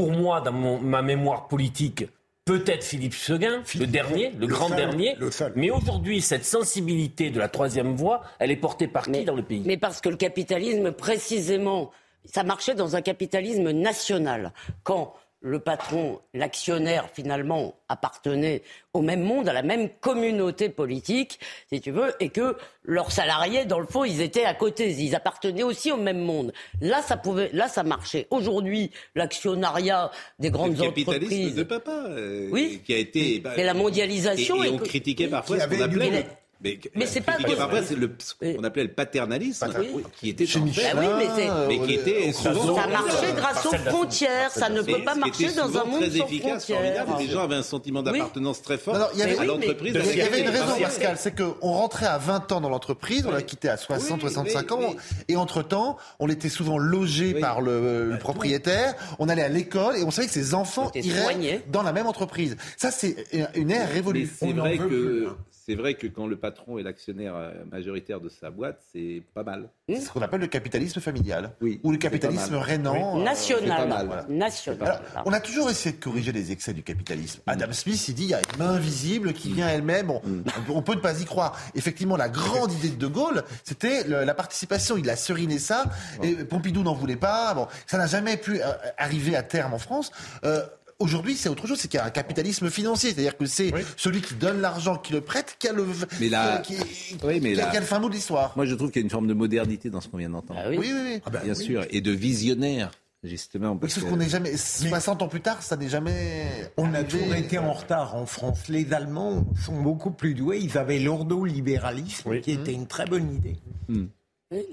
Pour moi, dans mon- ma mémoire politique, peut-être Philippe Seguin, le dernier, le, le grand seul, dernier. le seul. Mais aujourd'hui, cette sensibilité de la troisième voie, elle est portée par qui dans le pays? Mais parce que le capitalisme, précisément, ça marchait dans un capitalisme national. Quand le patron, l'actionnaire, finalement, appartenait au même monde, à la même communauté politique, si tu veux, et que leurs salariés, dans le fond, ils étaient à côté, ils appartenaient aussi au même monde. Là, ça pouvait, là, ça marchait. Aujourd'hui, l'actionnariat des grandes le capitalisme entreprises. de papa, euh, Oui. qui a été. Mais la mondialisation Et, et on que- critiquait parfois ce qu'on appelait. Mais, Mais c'est pas parfois c'est le ce qu'on appelait le paternalisme, Oui. qui était Chez Michelin, Ah oui, mais c'est- mais qui était souvent Ça marchait grâce aux frontières, ça ne peut pas marcher dans un monde très sans efficace, frontières. formidable. Les gens avaient un sentiment d'appartenance très fort Non, non, il y avait, à l'entreprise. il y avait- il y avait une raison, Pascal, c'est qu'on rentrait à 20 ans dans l'entreprise, on l'a quitté à 60, 65 ans, et entre-temps, on était souvent logé par le, le propriétaire, on allait à l'école, et on savait que ses enfants iraient dans la même entreprise. Ça, c'est une ère révolue. c'est On vrai que hein. C'est vrai que quand le patron est l'actionnaire euh, majoritaire de sa boîte, c'est pas mal. C'est ce qu'on appelle le capitalisme familial. Oui, Ou le capitalisme rénant. Oui. euh, National. c'est pas mal, voilà. National. Alors, on a toujours essayé de corriger les excès du capitalisme. Mm. Adam Smith, il dit il y a une main invisible qui vient elle-même. On, on peut ne pas y croire. Effectivement, la grande idée de De Gaulle, c'était la participation. Il a seriné ça. Et Pompidou n'en voulait pas. Bon, ça n'a jamais pu euh, arriver à terme en France. Euh, Aujourd'hui, c'est autre chose, c'est qu'il y a un capitalisme financier, c'est-à-dire que c'est celui qui donne l'argent, qui le prête, qui a le, Mais là- qui, qui- Oui, mais qui a- là- qui a le fin mot de l'histoire. Moi, je trouve qu'il y a une forme de modernité dans ce qu'on vient d'entendre. oui. Oui, oui, oui. Ah Bien sûr, et de visionnaire, justement. parce que- qu'on n'est jamais, 60 ans plus tard, ça n'est jamais. On a toujours été en retard en France. Les Allemands sont beaucoup plus doués. Ils avaient l'ordolibéralisme, qui était une très bonne idée. Oui,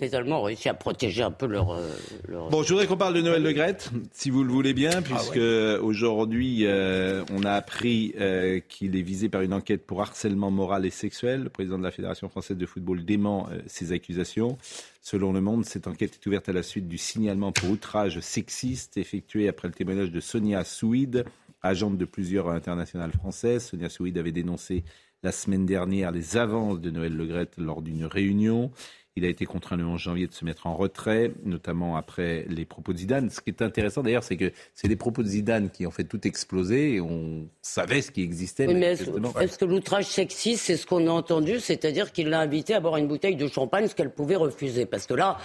Les Allemands ont réussi à protéger un peu leur. euh, leur- Bon, je voudrais qu'on parle de Noël Le Graët, si vous le voulez Ah bien, puisque aujourd'hui, euh, on a appris euh, qu'il est visé par une enquête pour harcèlement moral et sexuel. Le président de la Fédération française de football dément euh, ces accusations. Selon Le Monde, cette enquête est ouverte à la suite du signalement pour outrage sexiste effectué après le témoignage de Sonia Souid, agente de plusieurs internationales françaises. Sonia Souid avait dénoncé la semaine dernière les avances de Noël Le Graët lors d'une réunion. Il a été contraint le 11 janvier de se mettre en retrait, notamment après les propos de Zidane. Ce qui est intéressant d'ailleurs, c'est que c'est les propos de Zidane qui ont fait tout exploser et on savait ce qui existait. Oui, mais est-ce manifestement. est-ce que l'outrage sexiste, c'est ce qu'on a entendu, c'est-à-dire qu'il l'a invité à boire une bouteille de champagne, ce qu'elle pouvait refuser? Parce que là,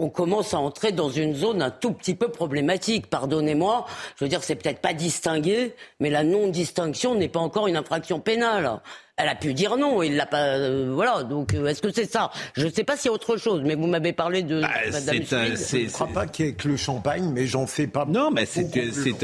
on commence à entrer dans une zone un tout petit peu problématique. Pardonnez-moi, je veux dire, c'est peut-être pas distingué, mais la non-distinction n'est pas encore une infraction pénale. Elle a pu dire non, il l'a pas. euh, voilà, donc euh, est-ce que c'est ça? Je ne sais pas s'il y a autre chose, mais vous m'avez parlé de Bah, Madame c'est un- Je ne crois pas qu'il y ait que le champagne, mais j'en sais pas. Non, mais c'est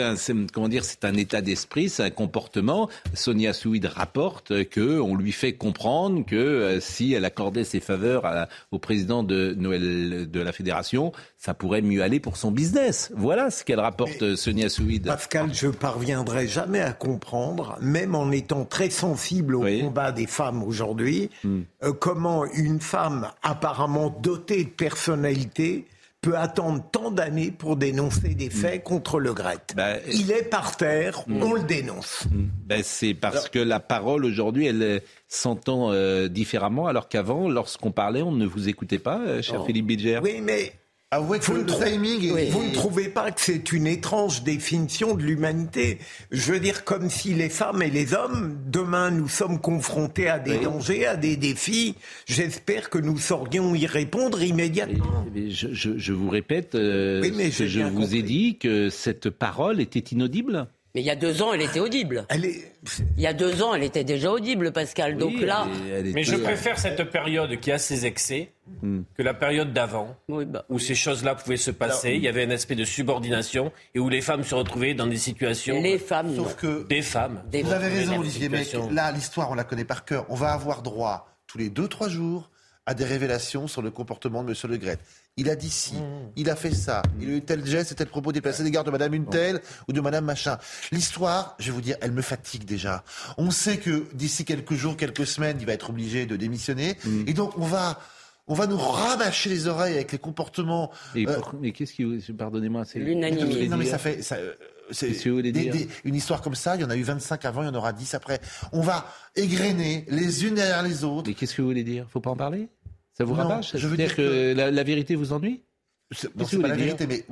un c'est- comment dire c'est un état d'esprit, c'est un comportement. Sonia Souid rapporte que on lui fait comprendre que euh, si elle accordait ses faveurs à au président de Noël de la fédération, ça pourrait mieux aller pour son business. Voilà ce qu'elle rapporte Sonia Souid. Pascal, je parviendrai jamais à comprendre, même en étant très sensible au combat des femmes aujourd'hui, Hmm. euh, comment une femme apparemment dotée de personnalité peut attendre tant d'années pour dénoncer des faits contre le Grec? Il est par terre, on le dénonce. Ben, c'est parce que la parole aujourd'hui, elle euh, s'entend euh, différemment, alors qu'avant, lorsqu'on parlait, on ne vous écoutait pas, euh, cher Oh. Philippe Bilger. Oui, mais Avouez que vous, le ne trouvez, timing est- oui, vous ne trouvez pas que c'est une étrange définition de l'humanité Je veux dire, comme si les femmes et les hommes, demain, nous sommes confrontés à des dangers, à des défis. J'espère que nous saurions y répondre immédiatement. Mais je, je- je vous répète euh, Oui, mais ce j'ai que je vous ai dit, que cette parole était inaudible. Mais il y a deux ans, elle était audible. Elle est... Il y a deux ans, elle était déjà audible, Pascal. Donc là, Mais je préfère cette période qui a ses excès Hmm. que la période d'avant, bah. où ces choses-là pouvaient se passer. il y avait un aspect de subordination et où les femmes se retrouvaient dans des situations. Les femmes, Sauf que Des femmes. Vous avez raison, Olivier, mais là, l'histoire, on la connaît par cœur. On va avoir droit, tous les deux, trois jours, à des révélations sur le comportement de M. Le Gret. Il a dit ci, il a fait ça, il a eu tel geste et tel propos déplacé à l'égard de Madame une telle ou de Madame machin. L'histoire, je vais vous dire, elle me fatigue déjà. On sait que d'ici quelques jours, quelques semaines, il va être obligé de démissionner. Et donc, on va, on va nous rabâcher les oreilles avec les comportements. Et euh, pour- mais qu'est-ce qui vous... Pardonnez-moi, c'est... L'unanimité. non, mais ça fait. ça, euh, c'est- Qu'est-ce que vous voulez des- dire des- une histoire comme ça, il y en a eu 25 avant, il y en aura 10 après. On va égrener les unes derrière les autres. Mais qu'est-ce que vous voulez dire? Faut pas en parler? Ça vous rabâche Je veux dire que. La, vérité vous ennuie? C'est bon, pas la vérité, mais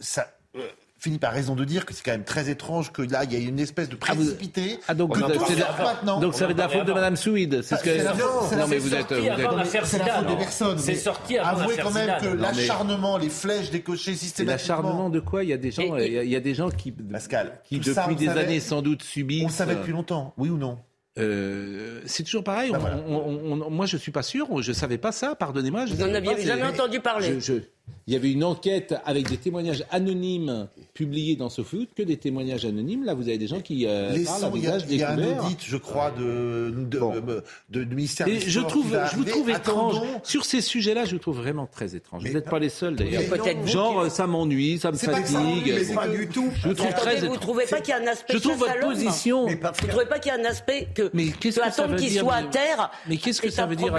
ça. Euh, finit par raison de dire que c'est quand même très étrange que là, il y a une espèce de ah, précipité. Ah, donc, c'est la... ça va la faute de Mme Sweed. C'est ah, ce que. Non, non mais vous êtes. C'est la faute des personnes. C'est sorti avant Avouez quand même que l'acharnement, les flèches décochées systématiquement. L'acharnement de quoi? Il y a des gens, il y a des gens qui. Qui depuis des années sans doute subissent. On savait euh, depuis longtemps. Oui ou non? Euh, c'est toujours pareil. Ben moi, je ne suis pas sûr. Je savais pas ça. Pardonnez-moi. Vous n'en aviez jamais entendu parler. Il y avait une enquête avec des témoignages anonymes publiés dans SoFood, que des témoignages anonymes. Là, vous avez des gens qui euh, Les parlent Il y, a, y a je crois, de, de, euh, ministère je, trouve, je vous trouve étrange. Sur ces sujets-là, je vous trouve vraiment très étrange. Vous n'êtes pas les seuls, d'ailleurs. Genre, euh, ça m'ennuie, ça me fatigue. C'est pas du tout. Je trouve très Vous ne trouvez pas qu'il y a un aspect Je trouve votre position. Vous ne trouvez pas qu'il y a un aspect que... Mais qu'est-ce soit. Mais qu'est-ce que ça veut dire,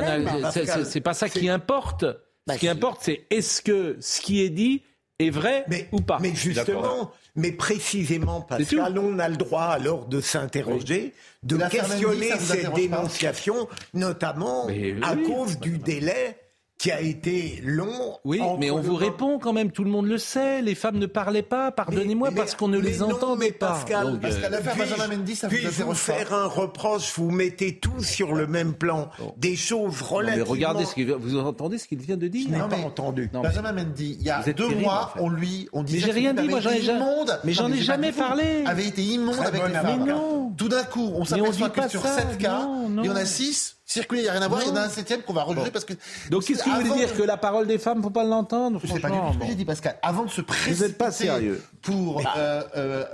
C'est pas ça qui importe. Bah, ce qui importe, c'est est-ce que ce qui est dit est vrai mais, ou pas. Mais justement, mais précisément, Pascal, on a le droit alors de s'interroger, de questionner cette dénonciation, notamment à cause du délai qui a été long. Oui, mais on vous répond quand même, tout le monde le sait, les femmes ne parlaient pas, pardonnez-moi, parce qu'on ne les entend pas. Pascal, Donc, Pascal euh, puis, Benjamin Mendy, ça puis vous, vous faire un reproche, vous mettez tout sur le même plan, des choses relativement... Mais regardez, ce que, vous entendez ce qu'il vient de dire? Je n'ai pas entendu. Benjamin Mendy, il y a deux mois, on lui, on disait... Mais j'ai rien dit, moi j'en ai jamais... Mais j'en ai jamais parlé. Avait été immonde avec les femmes. Tout d'un coup, on s'aperçoit que sur 7 cas, il y en a 6 circuler, il n'y a rien à voir. Il y en a un septième qu'on va rejeter parce que. Donc, qu'est-ce que vous voulez dire que la parole des femmes, faut pas l'entendre Je sais pas du tout ce que j'ai dit, Pascal. Avant de se précipiter. Vous êtes pas sérieux. Pour euh, euh,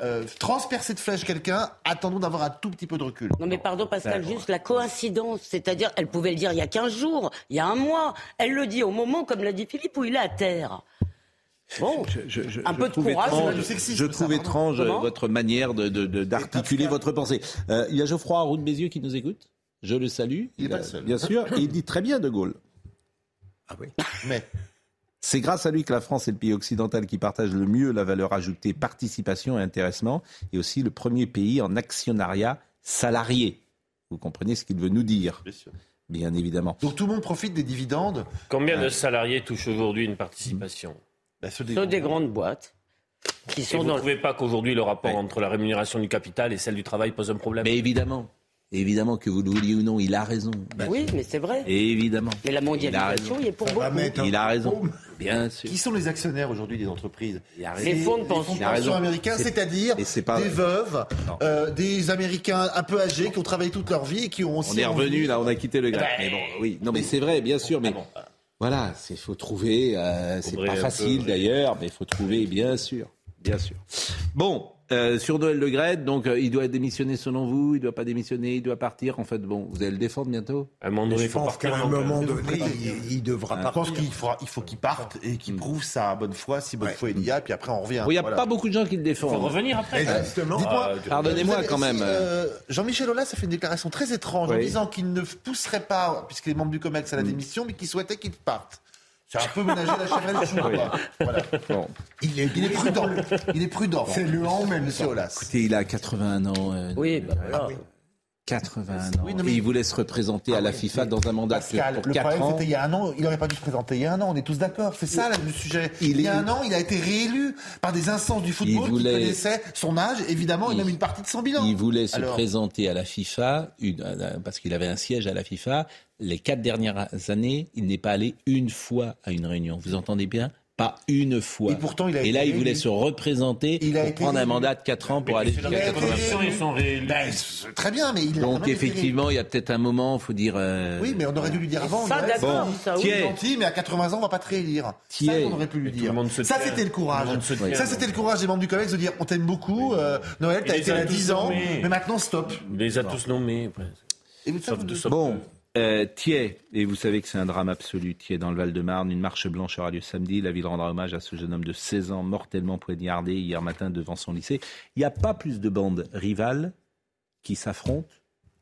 euh, transpercer de flèche quelqu'un, attendons d'avoir un tout petit peu de recul. Non, mais pardon, Pascal, juste la coïncidence. C'est-à-dire, elle pouvait le dire il y a 15 jours, il y a un mois. Elle le dit au moment, comme l'a dit Philippe, où il est à terre. Bon, je, un peu de courage. Je trouve étrange votre manière d'articuler de, votre pensée. il y a Geoffroy Roux de Bézieux qui nous écoute. Je le salue. Il, est seul. Bien sûr. Et il dit très bien De Gaulle. Ah oui. Mais. C'est grâce à lui que la France est le pays occidental qui partage le mieux la valeur ajoutée, participation et intéressement, et aussi le premier pays en actionnariat salarié. Vous comprenez ce qu'il veut nous dire? Bien sûr. Bien évidemment. Donc tout le monde profite des dividendes? Combien de euh, salariés touchent aujourd'hui une participation? Ben, ceux des, grandes boîtes. Qui sont vous ne trouvez pas qu'aujourd'hui le rapport entre la rémunération du capital et celle du travail pose un problème? Mais évidemment. Évidemment que vous le vouliez ou non, il a raison. Bah oui, mais c'est vrai. Évidemment. Mais la mondialisation, il, est pour beaucoup. Il a raison. Bien sûr. Qui sont les actionnaires aujourd'hui des entreprises Les fonds de pension. Américains, c'est-à-dire des veuves, euh, des Américains un peu âgés qui ont travaillé toute leur vie et qui ont aussi. On est revenu là, on a quitté le grec. Eh ben, mais bon, oui, non, mais c'est vrai, bien sûr, ah mais. Voilà, il faut trouver, euh, c'est pas facile d'ailleurs, mais il faut trouver, bien sûr, bien sûr. Bon, euh, sur Noël Le Gret, donc euh, il doit démissionner selon vous, il ne doit pas démissionner, il doit partir. En fait, bon, vous allez le défendre bientôt? À un moment donné, je pense qu'à un moment donné, il, devra partir. Je pense qu'il il faut qu'il parte et qu'il hmm. prouve sa bonne foi, si bonne ouais. foi il y a, puis après on revient. Il n'y a pas beaucoup de gens qui le défendent. Il faut revenir après. Euh, pardonnez-moi quand même. Euh, Jean-Michel Aulas a fait une déclaration très étrange en disant qu'il ne pousserait pas, puisqu'il est membre du COMEX, à la hmm. démission, mais qu'il souhaitait qu'il parte. C'est un peu ménager la chèvre et le voilà. bon. il, est, il, est, prudent. Il est prudent. C'est le même, monsieur Olas. Écoutez, il a 81 ans. Euh, oui, bah, voilà. Ah, oui. 80. Oui, mais... Il voulait se représenter à ah la FIFA dans un mandat Pascal, le problème. C'était il y a un an, il n'aurait pas dû se présenter il y a un an, on est tous d'accord. C'est ça le sujet. Il, y a un an, il a été réélu par des instances du football voulait... qui connaissaient son âge, évidemment, il... et même une partie de son bilan. Il voulait se présenter à la FIFA, euh, euh, parce qu'il avait un siège à la FIFA. Les quatre dernières années, il n'est pas allé une fois à une réunion. Vous entendez bien pas une fois. Et pourtant, Et là, il voulait se représenter il a pour prendre un mandat de 4 ans pour aller jusqu'à 80 Très bien, mais il Donc, effectivement, il y a peut-être un moment, il faut dire. Euh, oui, mais on aurait dû lui dire avant. Ça, d'accord, ça, mais à 80 ans, on va pas te réélire. Ça, on aurait pu lui dire. Ça, c'était le courage. Ça, c'était le courage des membres du COMEX de dire on t'aime beaucoup, euh, Noël, t'as été là 10 ans, mais maintenant, stop. Les a tous nommés, Sauf presque. Bon. Euh, Thiers, et vous savez que c'est un drame absolu, Thiers dans le Val-de-Marne, une marche blanche aura lieu samedi. La ville rendra hommage à ce jeune homme de 16 ans mortellement poignardé hier matin devant son lycée. Il n'y a pas plus de bandes rivales qui s'affrontent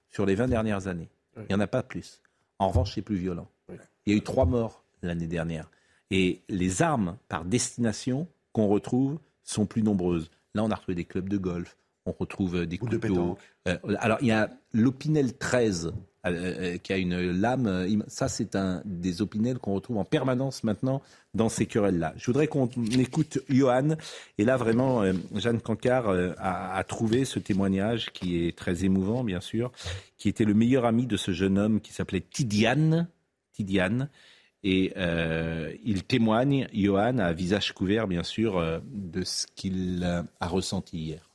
sur les 20 dernières années. Il n'y en a pas plus. En revanche, c'est plus violent. Il y a eu trois morts l'année dernière. Et les armes par destination qu'on retrouve sont plus nombreuses. Là, on a retrouvé des clubs de golf, on retrouve euh, des Ou couteaux. De euh, alors, il y a l'Opinel 13 qui a une lame. euh, Ça, c'est un des opinels qu'on retrouve en permanence maintenant dans ces querelles-là. Je voudrais qu'on écoute Johan. Et là, vraiment, euh, Jeanne Cancard euh, a, trouvé ce témoignage qui est très émouvant, bien sûr, qui était le meilleur ami de ce jeune homme qui s'appelait Tidiane. Tidiane. Et euh, il témoigne, Johan, à visage couvert, bien sûr, euh, de ce qu'il euh, a ressenti hier.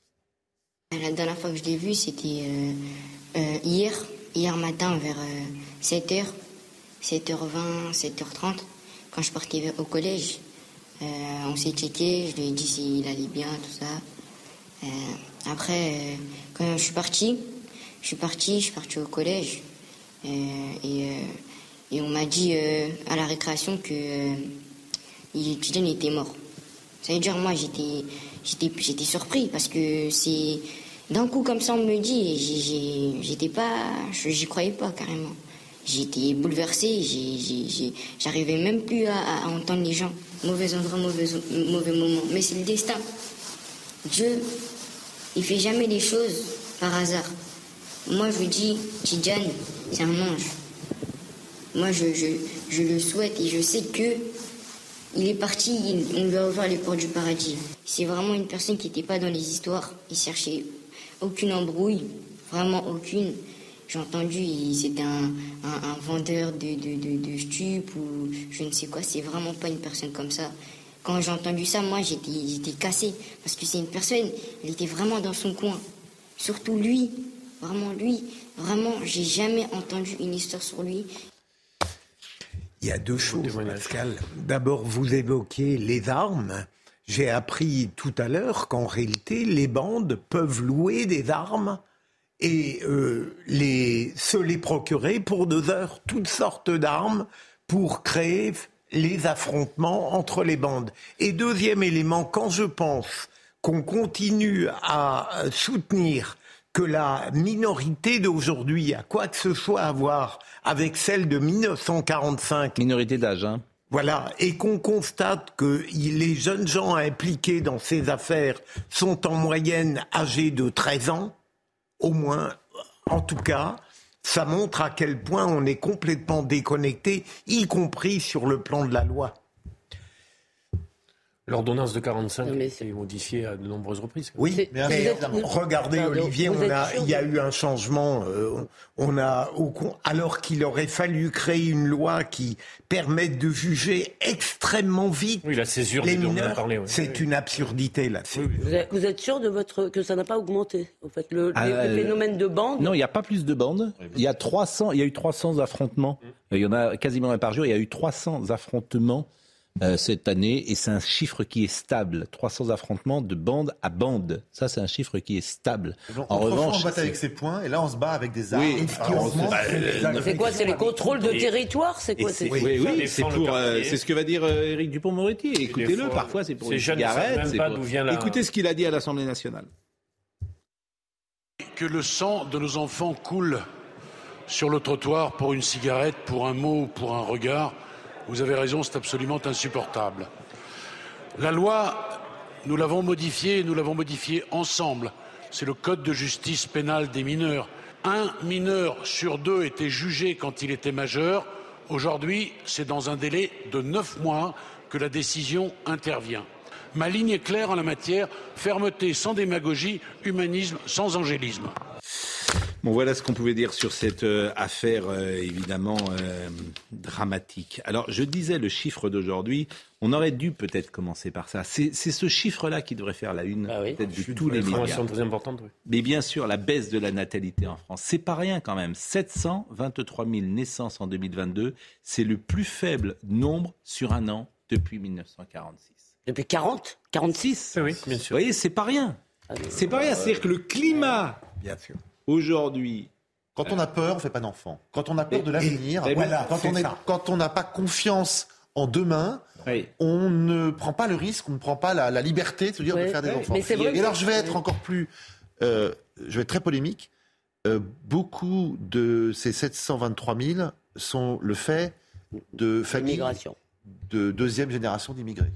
La dernière fois que je l'ai vu, c'était euh, euh, hier, hier matin vers 7h, 7h20, 7h30, quand je partais au collège. Euh, on s'est checké, je lui ai dit s'il allait bien, tout ça. Euh, après, euh, quand je suis parti, je suis parti, je suis parti au collège. Et, et on m'a dit à la récréation que Tidiane était mort. Ça veut dire, moi, j'étais surpris parce que c'est d'un coup comme ça, on me dit, j'étais pas, j'y croyais pas carrément. J'étais j'ai- j'arrivais même plus à, entendre les gens. Mauvais endroit, mauvais, moment. Mais c'est le destin. Dieu, il fait jamais les choses par hasard. Moi, je dis, Tidjane, c'est un ange. Moi, je, le souhaite et je sais que il est parti, on lui a les portes du paradis. C'est vraiment une personne qui n'était pas dans les histoires. Il cherchait aucune embrouille, vraiment aucune. J'ai entendu, c'était un, un- un vendeur de, de, de, de stupes ou je ne sais quoi. C'est vraiment pas une personne comme ça. Quand j'ai entendu ça, moi, j'étais cassée. Parce que c'est une personne, il était vraiment dans son coin. Surtout lui, vraiment lui. Vraiment, j'ai jamais entendu une histoire sur lui. Il y a deux choses, Pascal. D'abord, vous évoquez les armes. J'ai appris tout à l'heure qu'en réalité, les bandes peuvent louer des armes et euh, les, se les procurer pour deux heures, toutes sortes d'armes pour créer les affrontements entre les bandes. Et deuxième élément, quand je pense qu'on continue à soutenir que la minorité d'aujourd'hui a quoi que ce soit à voir avec celle de 1945. Minorité d'âge, hein. Voilà, et qu'on constate que les jeunes gens impliqués dans ces affaires sont en moyenne âgés de 13 ans, au moins, en tout cas, ça montre à quel point on est complètement déconnecté, y compris sur le plan de la loi. L'ordonnance de 45 a été modifiée à de nombreuses reprises. Oui, mais regardez Olivier, on a, il y a eu un changement. euh, on a, au alors qu'il aurait fallu créer une loi qui permette de juger extrêmement vite Oui, la césure les dont on a mineurs. parlé, oui. C'est une absurdité là. Vous êtes, vous êtes sûr de votre que ça n'a pas augmenté en fait le, Ah, le phénomène de bande Non, il n'y a pas plus de bandes. Il y a 300, il y a eu 300 affrontements. Euh, Il y en a quasiment un par jour. Il y a eu 300 affrontements euh, cette année et c'est un chiffre qui est stable. 300 affrontements de bande à bande. Ça, c'est un chiffre qui est stable. Donc, en revanche, on battait avec ses poings et là, on se bat avec des armes. Oui, c'est- bah, quoi C'est les contrôles de territoire C'est quoi oui, oui, c'est pour, euh, c'est ce que va dire euh, Éric Dupont-Moretti. Écoutez-le, fois, parfois c'est pour une cigarette. Écoutez ce qu'il a dit à l'Assemblée nationale. Que le sang de nos enfants coule sur le trottoir pour une cigarette, pour un mot, pour un regard, vous avez raison, c'est absolument insupportable. La loi, nous l'avons modifiée, et nous l'avons modifiée ensemble. C'est le code de justice pénale des mineurs. Un mineur sur deux était jugé quand il était majeur. Aujourd'hui, c'est dans un délai de neuf mois que la décision intervient. Ma ligne est claire en la matière, fermeté sans démagogie, humanisme sans angélisme. Bon, voilà ce qu'on pouvait dire sur cette euh, affaire euh, évidemment euh, dramatique. Alors, je disais le chiffre d'aujourd'hui. On aurait dû peut-être commencer par ça. C'est ce chiffre-là qui devrait faire la une peut-être de tous les médias. Très importante, oui. Mais bien sûr, la baisse de la natalité en France, c'est pas rien quand même. 723 000 naissances en 2022, c'est le plus faible nombre sur un an depuis 1946. Depuis 40 46 Oui, bien sûr. Vous voyez, c'est pas rien. C'est pas rien. C'est-à-dire que le climat, bien sûr, aujourd'hui. Quand on a peur, on fait pas d'enfant. Quand on a peur de l'avenir, voilà, quand on est, quand on n'a pas confiance en demain, on ne prend pas le risque, on ne prend pas la, la liberté de se dire de faire des enfants. Et alors je vais être encore plus, euh, je vais être très polémique. Euh, beaucoup de ces 723 000 sont le fait de familles de deuxième génération d'immigrés.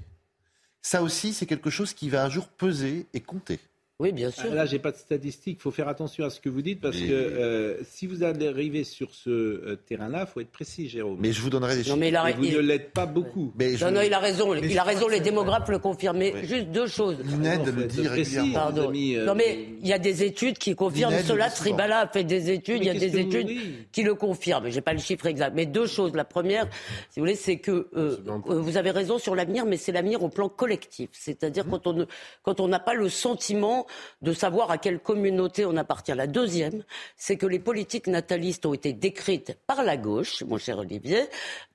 Ça aussi, c'est quelque chose qui va un jour peser et compter. Oui, bien sûr. Ah, Là, j'ai pas de statistiques. Il faut faire attention à ce que vous dites parce que euh, si vous allez arriver sur ce euh, terrain-là, il faut être précis, Jérôme. Mais je vous donnerai des Non, mais il a- Et vous il- ne l'êtes pas beaucoup. Mais je- Non, non, il a raison. Mais Il je a raison, les démographes le confirment. Mais Juste deux choses. L'INED faut le dit régulièrement. Pardon. amis, euh, non, mais il y a des études qui confirment L'INED cela. Tribala a fait des études. Il y a des études qui le confirment. J'ai pas le chiffre exact. Mais deux choses. La première, si vous voulez, c'est que euh, vous avez raison sur l'avenir, mais c'est l'avenir au plan collectif. C'est-à-dire Mmh. quand on ne- quand on n'a pas le sentiment de savoir à quelle communauté on appartient. La deuxième, c'est que les politiques natalistes ont été décrites par la gauche, mon cher Olivier,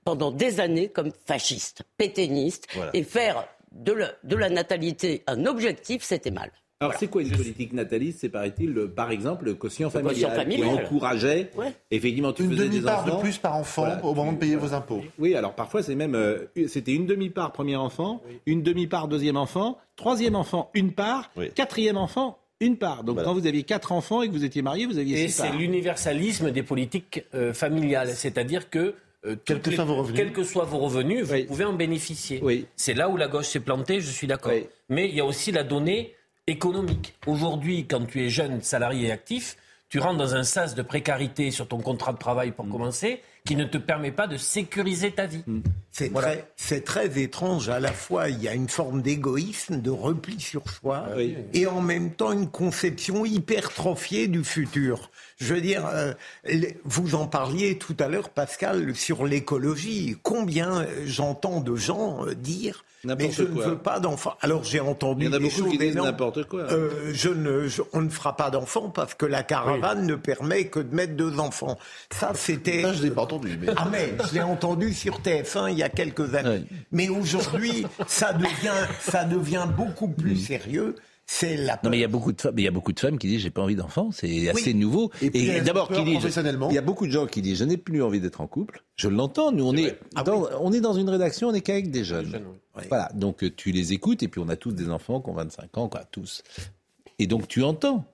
pendant des années comme fascistes, pétainistes, Voilà. et faire de la, de la natalité un objectif, c'était mal. Alors, c'est quoi une politique nataliste C'est, paraît-il, par exemple, le quotient familial, qui encourageait, Ouais. effectivement, tu Une faisais des demi-part enfants. de plus par enfant Voilà. au moment de payer vos impôts. Oui, alors parfois c'est même euh, c'était une demi-part premier enfant, une demi-part deuxième enfant, troisième enfant une part, Oui. quatrième enfant une part. Donc Voilà. quand vous aviez quatre enfants et que vous étiez marié, vous aviez Et six c'est parts. l'universalisme des politiques euh, familiales. C'est-à-dire que. euh, Quels que les- soient vos revenus. quels que soient vos revenus, vous Oui. pouvez en bénéficier. Oui. C'est là où la gauche s'est plantée, je suis d'accord. Oui. Mais il y a aussi la donnée économique. Aujourd'hui, quand tu es jeune, salarié et actif, tu rentres dans un sas de précarité sur ton contrat de travail Mm. pour commencer, qui ne te permet pas de sécuriser ta vie. C'est Voilà. très, c'est très étrange. À la fois, il y a une forme d'égoïsme, de repli sur soi, Oui. et en même temps une conception hypertrophiée du futur. Je veux dire, euh, vous en parliez tout à l'heure, Pascal, sur l'écologie. Combien euh, j'entends de gens euh, dire mais je quoi. ne veux pas d'enfants. Alors j'ai entendu Il y en a des beaucoup choses qui disent n'importe quoi. Euh, je ne, je- on ne fera pas d'enfants parce que la caravane ne permet que de mettre deux enfants. Ça, c'était. Entendu. Mais... Ah mais je l'ai entendu sur TF1 il y a quelques années. Mais aujourd'hui, ça devient, ça devient beaucoup plus sérieux. C'est la Non, mais il y a beaucoup de femmes, il y a beaucoup de femmes qui disent j'ai pas envie d'enfants, c'est assez nouveau. Et puis, d'abord peur qui disent, il y a beaucoup de gens qui disent je n'ai plus envie d'être en couple. Je l'entends. Nous on est, Ah dans, on est dans une rédaction, on est qu'avec des jeunes. Voilà. Donc euh, tu les écoutes et puis on a tous des enfants qui ont 25 ans, quoi, tous. Et donc tu entends.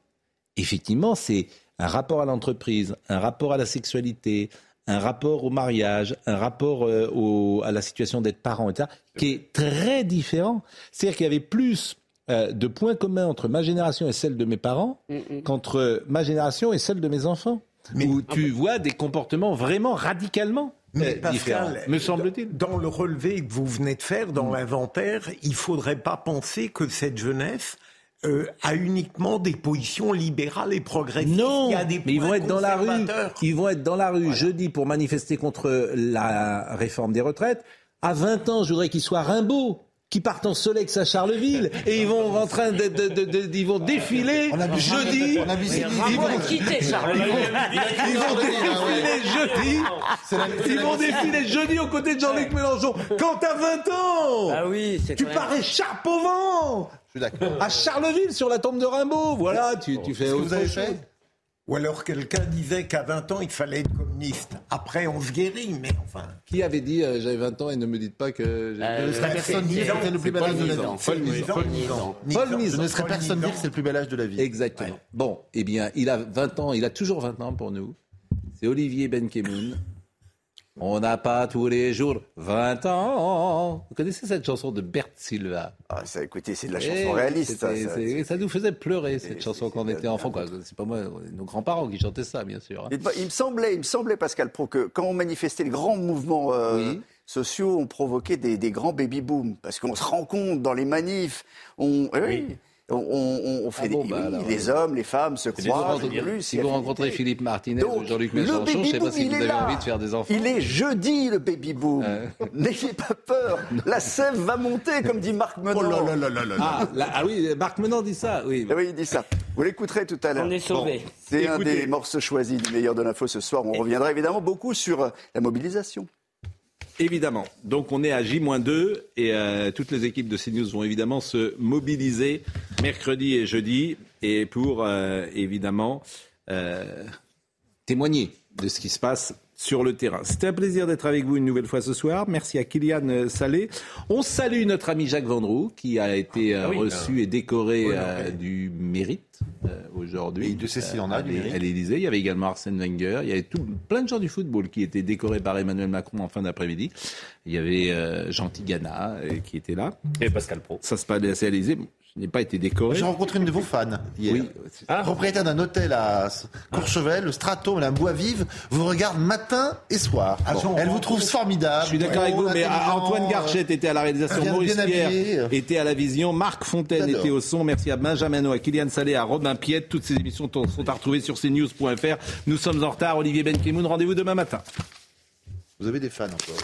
Effectivement, c'est un rapport à l'entreprise, un rapport à la sexualité, un rapport au mariage, un rapport euh, au- à la situation d'être parent, etc., qui est très différent. C'est-à-dire qu'il y avait plus euh, de points communs entre ma génération et celle de mes parents qu'entre ma génération et celle de mes enfants. où tu vois des comportements vraiment radicalement Mais euh, différents, Pascal, me semble-t-il. Dans le relevé que vous venez de faire, dans l'inventaire, il faudrait pas penser que cette jeunesse euh, a uniquement des positions libérales et progressistes. Non, Il y a des mais ils vont être dans la rue. Ils vont être dans la rue jeudi pour manifester contre la réforme des retraites. À 20 ans, je voudrais qu'ils soient Rimbaud, qui partent en Solex à Charleville et ils vont en train de, de- de- de- ils vont défiler jeudi. On a vu Ils vont- a quitté Charleville. Ils vont défiler jeudi. Ils vont défiler jeudi aux côtés de Jean-Luc Mélenchon. Quand t'as 20 ans, Ah oui, c'est tu pars écharpe au vent. Je suis d'accord. À Charleville, sur la tombe de Rimbaud. Voilà, tu, tu fais autre vous avez chose. fait Ou alors quelqu'un disait qu'à 20 ans, il fallait être communiste. Après, on se guérit, mais enfin... Qui avait dit euh, j'avais 20 ans et ne me dites pas que j'ai... Euh, serait personne dire que c'était le plus bel âge de la vie. Paul Nizan. Paul Nizan. Nizan. Paul Je Nizan. ne serais personne dire que c'est le plus bel âge de la vie. Exactement. Bon, eh bien, il a 20 ans, il a toujours 20 ans pour nous. C'est Olivier Benkemoun. On n'a pas tous les jours 20 ans. Vous connaissez cette chanson de Bert Silva Ah, ça, écoutez, c'est de la Eh, chanson réaliste. Ça, nous faisait pleurer cette chanson quand on était enfant. C'est pas moi, nos grands-parents qui chantaient ça, bien sûr. hein. Il, il me semblait, il me semblait, Pascal Pro, que quand on manifestait les grands mouvements euh, Oui. sociaux, on provoquait des, des grands baby-booms. Parce qu'on se rend compte dans les manifs, on, eh oui, on, on- on fait Ah bon, des, bah oui, alors, les euh, hommes, les femmes se Si vous, croisent. plus, si vous rencontrez Philippe Martinez Donc, ou Jean-Luc le Mélenchon, je ne sais pas si il vous est avez là. envie de faire des enfants. Il est jeudi, le baby-boom. <laughs> N'ayez pas peur. La sève va monter, comme dit Marc Menant. Oh là là là là là là. Ah, là- ah oui, Marc Menant dit ça. Oui. Ah oui, il dit ça. Vous l'écouterez tout à l'heure. On est sauvés. C'est un des morceaux choisis du meilleur de l'info ce soir. On reviendra évidemment beaucoup sur euh, la mobilisation. Évidemment. Donc on est à J-2 et euh, toutes les équipes de CNews vont évidemment se mobiliser mercredi et jeudi et pour euh, évidemment euh, témoigner de ce qui se passe sur le terrain. C'était un plaisir d'être avec vous une nouvelle fois ce soir. Merci à Kylian Salé. On salue notre ami Jacques Vendroux qui a été euh, Ah oui. reçu et décoré Oui, euh, oui. du mérite euh, aujourd'hui. Et sait s'il en a, du mérite. à l'Élysée. Il y avait également Arsène Wenger. Il y avait tout, plein de gens du football qui étaient décorés par Emmanuel Macron en fin d'après-midi. Il y avait Jean Tigana qui était là. Et Pascal Pro. Ça se passait à l'Élysée. N'ai pas été décoré. J'ai rencontré une de vos fans hier. Propriétaire d'un hôtel à Courchevel, le Strato, Madame Boisvive, vous regarde matin et soir. Ah, Elle vous trouve formidable. Je suis d'accord avec vous, mais Antoine Garchet était à la réalisation, bien- Maurice bien Pierre était à la vision, Marc Fontaine était au son. Merci à Benjamin No, à Kylian Salé, à Robin Piette. Toutes ces émissions sont sont à retrouver sur cnews.fr. Nous sommes en retard. Olivier Benkemoun, rendez-vous demain matin. Vous avez des fans encore.